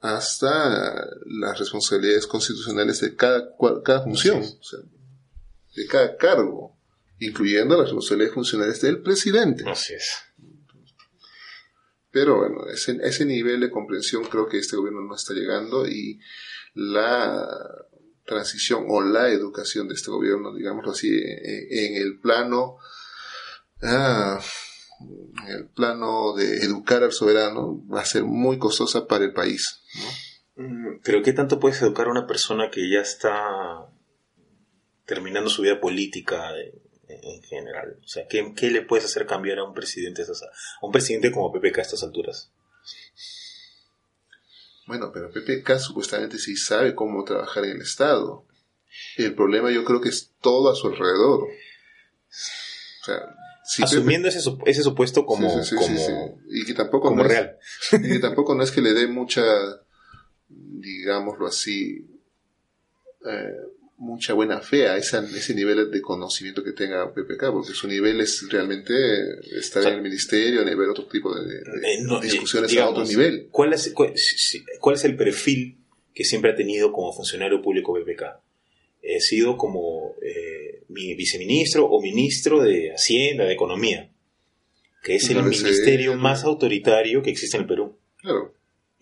hasta las responsabilidades constitucionales de cada, cada función, o sea, de cada cargo, incluyendo las responsabilidades funcionales del presidente.
Así es.
Pero bueno, ese, ese nivel de comprensión creo que este gobierno no está llegando y la transición o la educación de este gobierno, digámoslo así, en, el plano, ah, el plano de educar al soberano, va a ser muy costosa para el país.
Mm, pero ¿qué tanto puedes educar a una persona que ya está terminando su vida política en, general? O sea, ¿qué, ¿qué, le puedes hacer cambiar a un presidente, a un presidente como PPK a estas alturas?
Bueno, pero PPK supuestamente sí sabe cómo trabajar en el Estado. El problema yo creo que es todo a su alrededor.
O sea, Asumiendo ese, ese, supuesto como,
y que tampoco
como real. [laughs]
y que tampoco no es que le dé mucha, digámoslo así, eh, mucha buena fe a ese nivel de conocimiento que tenga PPK, porque su nivel es realmente estar en el ministerio, ver otro tipo de, eh, discusiones a otro nivel.
¿cuál es, cuál, es el perfil que siempre ha tenido como funcionario público PPK? He sido como eh, mi viceministro o ministro de Hacienda, de Economía, que es el ministerio más autoritario que existe en el Perú.
Claro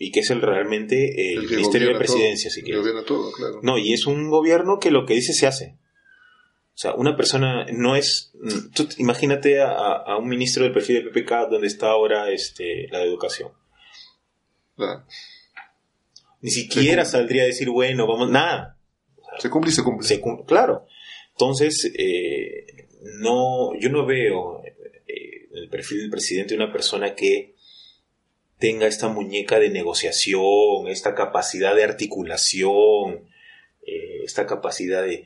y que es el realmente el, Ministerio de Presidencia, si quieres.
todo, claro.
No, y es un gobierno que lo que dice se hace. O sea, una persona no es... Tú imagínate a, un ministro del perfil de PPK donde está ahora este, la de educación. Ni siquiera saldría a decir, bueno, vamos... Nada.
se cumple y se cumple.
Se claro. Entonces, eh, no, yo no veo eh, el perfil del presidente una persona que tenga esta muñeca de negociación, esta capacidad de articulación, eh, esta capacidad de,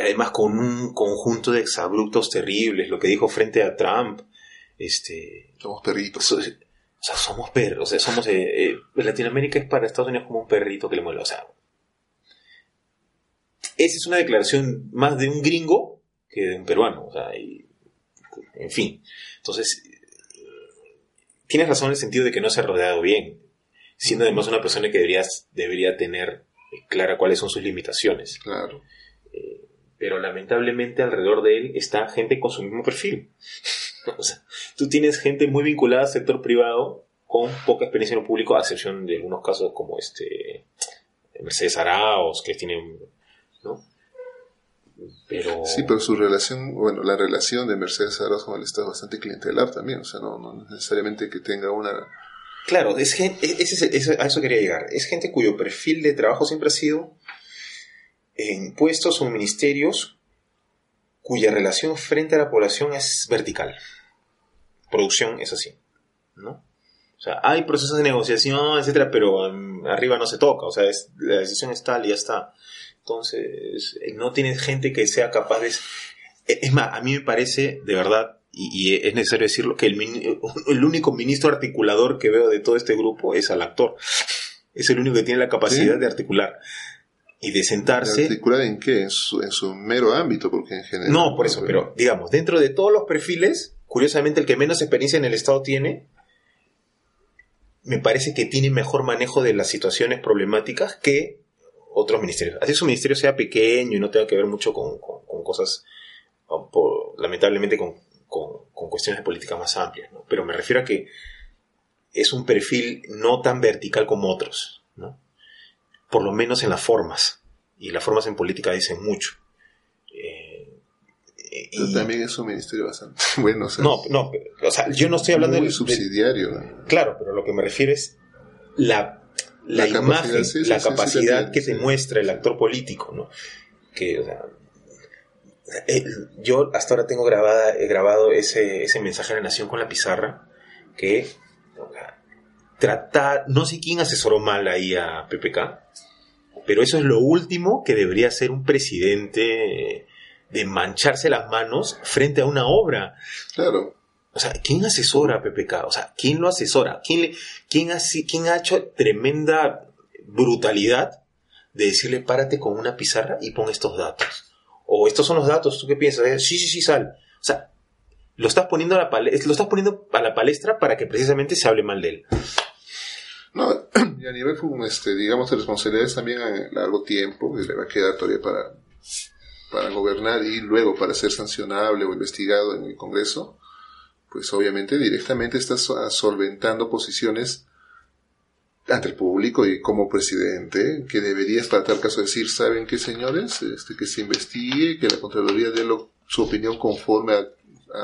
además con un conjunto de exabruptos terribles, lo que dijo frente a Trump, este...
Somos perritos.
o sea, somos perros, o sea, somos... Eh, Latinoamérica es para Estados Unidos como un perrito que le mueve, o sea... Esa es una declaración más de un gringo que de un peruano, o sea, en fin. Entonces, tienes razón en el sentido de que no se ha rodeado bien, siendo además una persona que deberías, debería tener clara cuáles son sus limitaciones.
Claro.
Eh, pero lamentablemente alrededor de él está gente con su mismo perfil. [laughs] o sea, tú tienes gente muy vinculada al sector privado con poca experiencia en lo público, a excepción de algunos casos como este Mercedes Araos, que tienen, ¿no? Pero...
Sí, pero su relación, bueno, la relación de Mercedes Arauz con el Estado es bastante clientelar también, o sea, no, no necesariamente que tenga una...
Claro, es gente, a eso quería llegar. Es gente cuyo perfil de trabajo siempre ha sido en puestos o ministerios cuya relación frente a la población es vertical. Producción es así, ¿no? O sea, hay procesos de negociación, etcétera, pero um, arriba no se toca, o sea, la decisión es tal y ya está. Entonces, eh, no tienes gente que sea capaz de... Es más, a mí me parece, de verdad, y, es necesario decirlo, que el, el, único ministro articulador que veo de todo este grupo es al actor. Es el único que tiene la capacidad de articular y de sentarse.
¿Articular en qué? En su, en su, mero ámbito, porque en general.
No, por eso, pero digamos, dentro de todos los perfiles, curiosamente el que menos experiencia en el Estado tiene, me parece que tiene mejor manejo de las situaciones problemáticas que otros ministerios. Así su ministerio sea pequeño y no tenga que ver mucho con, cosas, lamentablemente con, cuestiones de política más amplias, ¿no? Pero me refiero a que es un perfil no tan vertical como otros, ¿no? Por lo menos en las formas. Y las formas en política dicen mucho.
Eh, y, también es un ministerio bastante [laughs] bueno.
no, no, o sea, yo no estoy hablando
muy subsidiario.
claro, pero lo que me refiero es la la, imagen, la capacidad que te muestra el actor político, ¿no? Que, eh, yo hasta ahora tengo grabada, he grabado ese, ese mensaje de la nación con la pizarra, que tratar, no sé quién asesoró mal ahí a PPK, pero eso es lo último que debería hacer un presidente de mancharse las manos frente a una obra.
Claro.
O sea, ¿quién asesora a PPK? O sea, ¿quién lo asesora? ¿Quién, quién, ha, hecho tremenda brutalidad de decirle párate con una pizarra y pon estos datos? O estos son los datos, ¿tú qué piensas? Eh, sí, sí, sí, sal. O sea, lo estás poniendo a la, palestra, lo estás poniendo a la palestra para que precisamente se hable mal de él.
No, [clears throat] a nivel, este, digamos, de responsabilidades también a largo tiempo, le va a quedar todavía para, para gobernar y luego para ser sancionable o investigado en el Congreso pues obviamente directamente estás solventando posiciones ante el público y como presidente, que deberías para tal caso decir, ¿saben qué señores? Este, que se investigue, que la Contraloría dé lo- su opinión conforme a,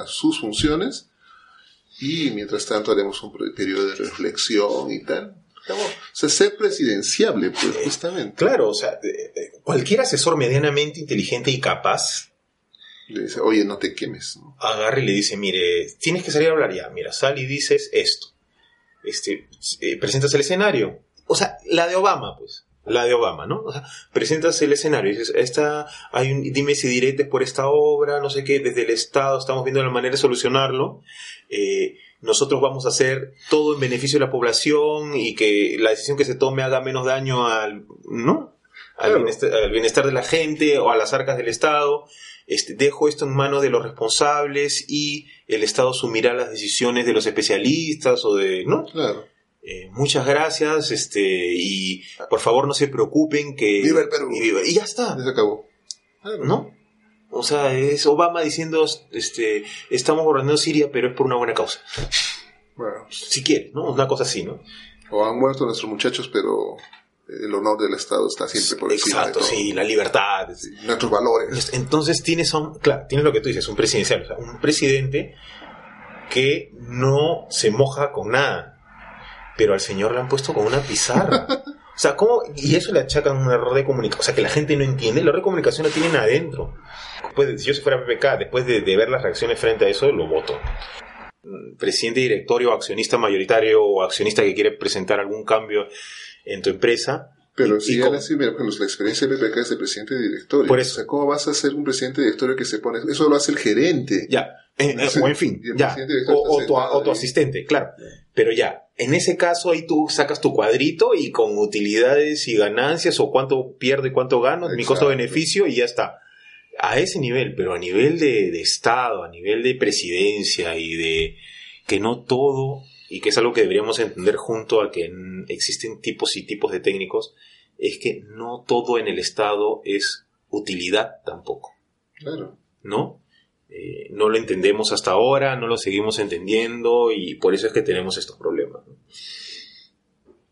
sus funciones y mientras tanto haremos un periodo de reflexión y tal. O sea, ser presidenciable, pues, justamente.
Claro, o sea, cualquier asesor medianamente inteligente y capaz
Le dice, oye, no te quemes.
agarra y le dice, mire, tienes que salir a hablar ya, mira, sal y dices esto. Este, eh, presentas el escenario. O sea, la de Obama, pues. La de Obama, ¿no? O sea, presentas el escenario y dices, esta, hay un, dime si diretes por esta obra, no sé qué, desde el Estado estamos viendo la manera de solucionarlo. Eh, nosotros vamos a hacer todo en beneficio de la población y que la decisión que se tome haga menos daño al, ¿no? Al,
Claro.
bienestar, al bienestar de la gente o a las arcas del Estado. Este, dejo esto en manos de los responsables y el Estado asumirá las decisiones de los especialistas o de, ¿no?
Claro.
Eh, muchas gracias, este, y por favor no se preocupen que...
Viva el Perú.
Y, viva- y ya está,
se acabó. Claro.
¿no? O sea, es Obama diciendo, este, estamos gobernando Siria, pero es por una buena causa.
Bueno,
Si quieres, ¿no? Una cosa así, ¿no?
o han muerto nuestros muchachos, pero el honor del Estado está siempre por encima
Exacto,
de todo.
sí, la libertad.
Sí, Nuestros valores.
Entonces tienes, un, claro, tienes lo que tú dices, un presidencial, o sea, un presidente que no se moja con nada, pero al señor le han puesto con una pizarra. [laughs] O sea, ¿cómo? Y eso le achacan un error de comunicación, o sea, que la gente no entiende, el error de comunicación lo tienen adentro. De- si yo si fuera PPK, después de, de ver las reacciones frente a eso, lo voto. Mm, Presidente directorio, accionista mayoritario o accionista que quiere presentar algún cambio en tu empresa.
Pero
y-
si
y
ya mira, la experiencia de PPK es de presidente directorio.
Por eso.
O sea, ¿cómo vas a ser un presidente directorio que se pone? Eso lo hace el gerente.
Ya, eh, eh, o en fin, ya. O, tu, o asistente, claro. Pero ya, en ese caso ahí tú sacas tu cuadrito y con utilidades y ganancias o cuánto pierdo y cuánto gano, mi costo-beneficio y ya está. A ese nivel, pero a nivel de, de Estado, a nivel de presidencia y de que no todo, y que es algo que deberíamos entender junto a que existen tipos y tipos de técnicos, es que no todo en el Estado es utilidad tampoco.
Claro.
¿no? Eh, no lo entendemos hasta ahora, no lo seguimos entendiendo y por eso es que tenemos estos problemas. ¿no?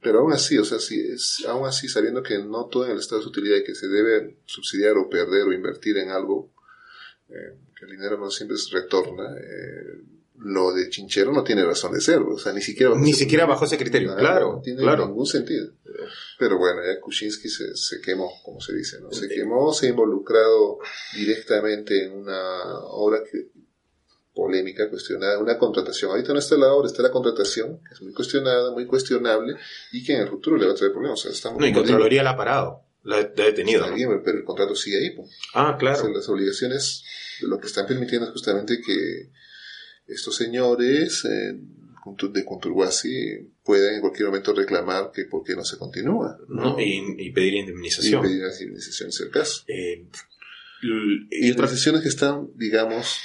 Pero aún así, o sea, si es, aún así sabiendo que no todo en el Estado es utilidad y que se debe subsidiar o perder o invertir en algo, eh, que el dinero no siempre se retorna, eh, lo de Chinchero no tiene razón de ser, o sea, ni siquiera bajo
Ni
ese
siquiera bajo ese criterio, claro,
no tiene
claro.
ningún sentido. Pero bueno, ya Kuczynski se, se quemó, como se dice, ¿no? Se quemó, se ha involucrado directamente en una obra que, polémica, cuestionada, una contratación. Ahorita no está la obra, está la contratación, que es muy cuestionada, muy cuestionable, y que en el futuro le va a traer problemas. O sea, estamos
No, y Contraloría la ha parado, la, ha- detenido.
pero el contrato sigue ahí. pues.
Ah,
O
claro.
sea, las obligaciones, lo que están permitiendo es justamente que estos señores eh, de Conturguasi puedan en cualquier momento reclamar que por qué no se continúa. ¿no?
¿no? Y, y pedir
Y
indemnización.
pedir las indemnizaciones si es el caso.
Eh,
Y
y otra
las decisiones que están, digamos,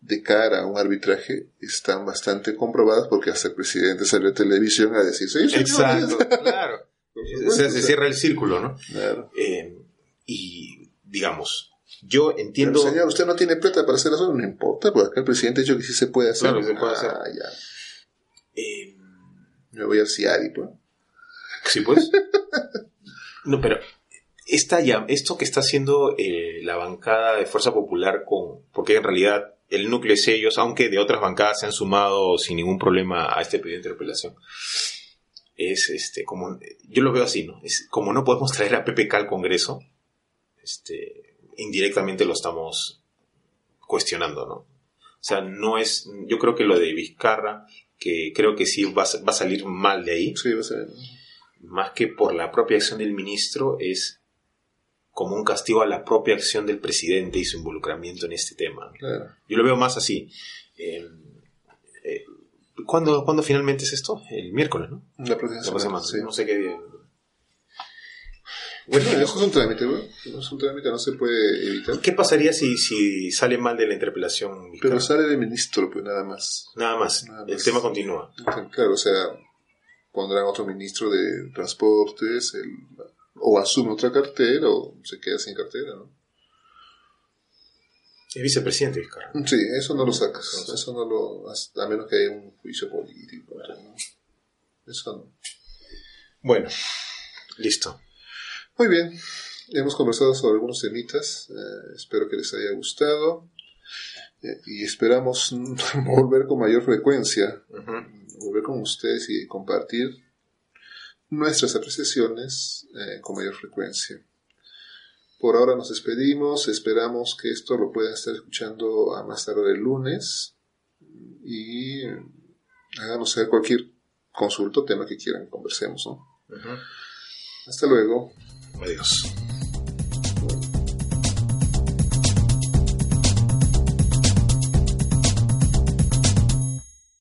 de cara a un arbitraje están bastante comprobadas porque hasta el presidente salió a televisión a decir, sí, señores".
Exacto, claro. [laughs] O sea, se cierra el círculo, ¿no?
claro.
Eh, y digamos, yo
Pero,
entiendo.
señor, usted no tiene plata para hacer eso, no importa, porque acá el presidente ha dicho que sí se puede hacer.
Claro, se puede hacer.
Ah, ya.
eh,
Me voy al CIARI, pues.
Sí, pues. [laughs] No, pero esta esto que está haciendo eh, la bancada de Fuerza Popular con, porque en realidad el núcleo es ellos, aunque de otras bancadas se han sumado sin ningún problema a este pedido de interpelación, es este como yo lo veo así, ¿no? Es como no podemos traer a PPK al Congreso, este indirectamente lo estamos cuestionando, ¿no? O sea, no es, yo creo que lo de Vizcarra, que creo que sí va, a- va a salir mal de ahí,
Sí, va a ser.
más que por la propia acción del ministro, es como un castigo a la propia acción del presidente y su involucramiento en este tema.
Claro.
Yo lo veo más así. Eh, eh, ¿cuándo, cuándo finalmente es esto? El miércoles, ¿no?
La próxima
La próxima
semana,
semana.
sí.
No sé qué día.
Bueno, eso es un trámite, ¿no? Es un trámite, no se puede evitar.
¿Qué pasaría si, si sale mal de la interpelación? Vizcarra?
Pero sale del ministro, pues nada más.
Nada más.
Nada
El tema continúa.
Claro, o sea, pondrán otro ministro de transportes, el- o asume otra cartera, o se queda sin cartera, ¿no?
Es vicepresidente Vizcarra.
Sí, eso no lo sacas.
No
Eso no lo. A menos que haya un juicio político. ¿no? Eso no.
Bueno, listo.
Muy bien, hemos conversado sobre algunos temitas, eh, espero que les haya gustado eh, y esperamos [laughs] volver con mayor frecuencia, volver con ustedes y compartir nuestras apreciaciones eh, con mayor frecuencia. Por ahora nos despedimos, esperamos que esto lo puedan estar escuchando a más tarde el lunes y háganos saber cualquier consulta o tema que quieran conversemos. ¿no? Hasta luego.
Adiós.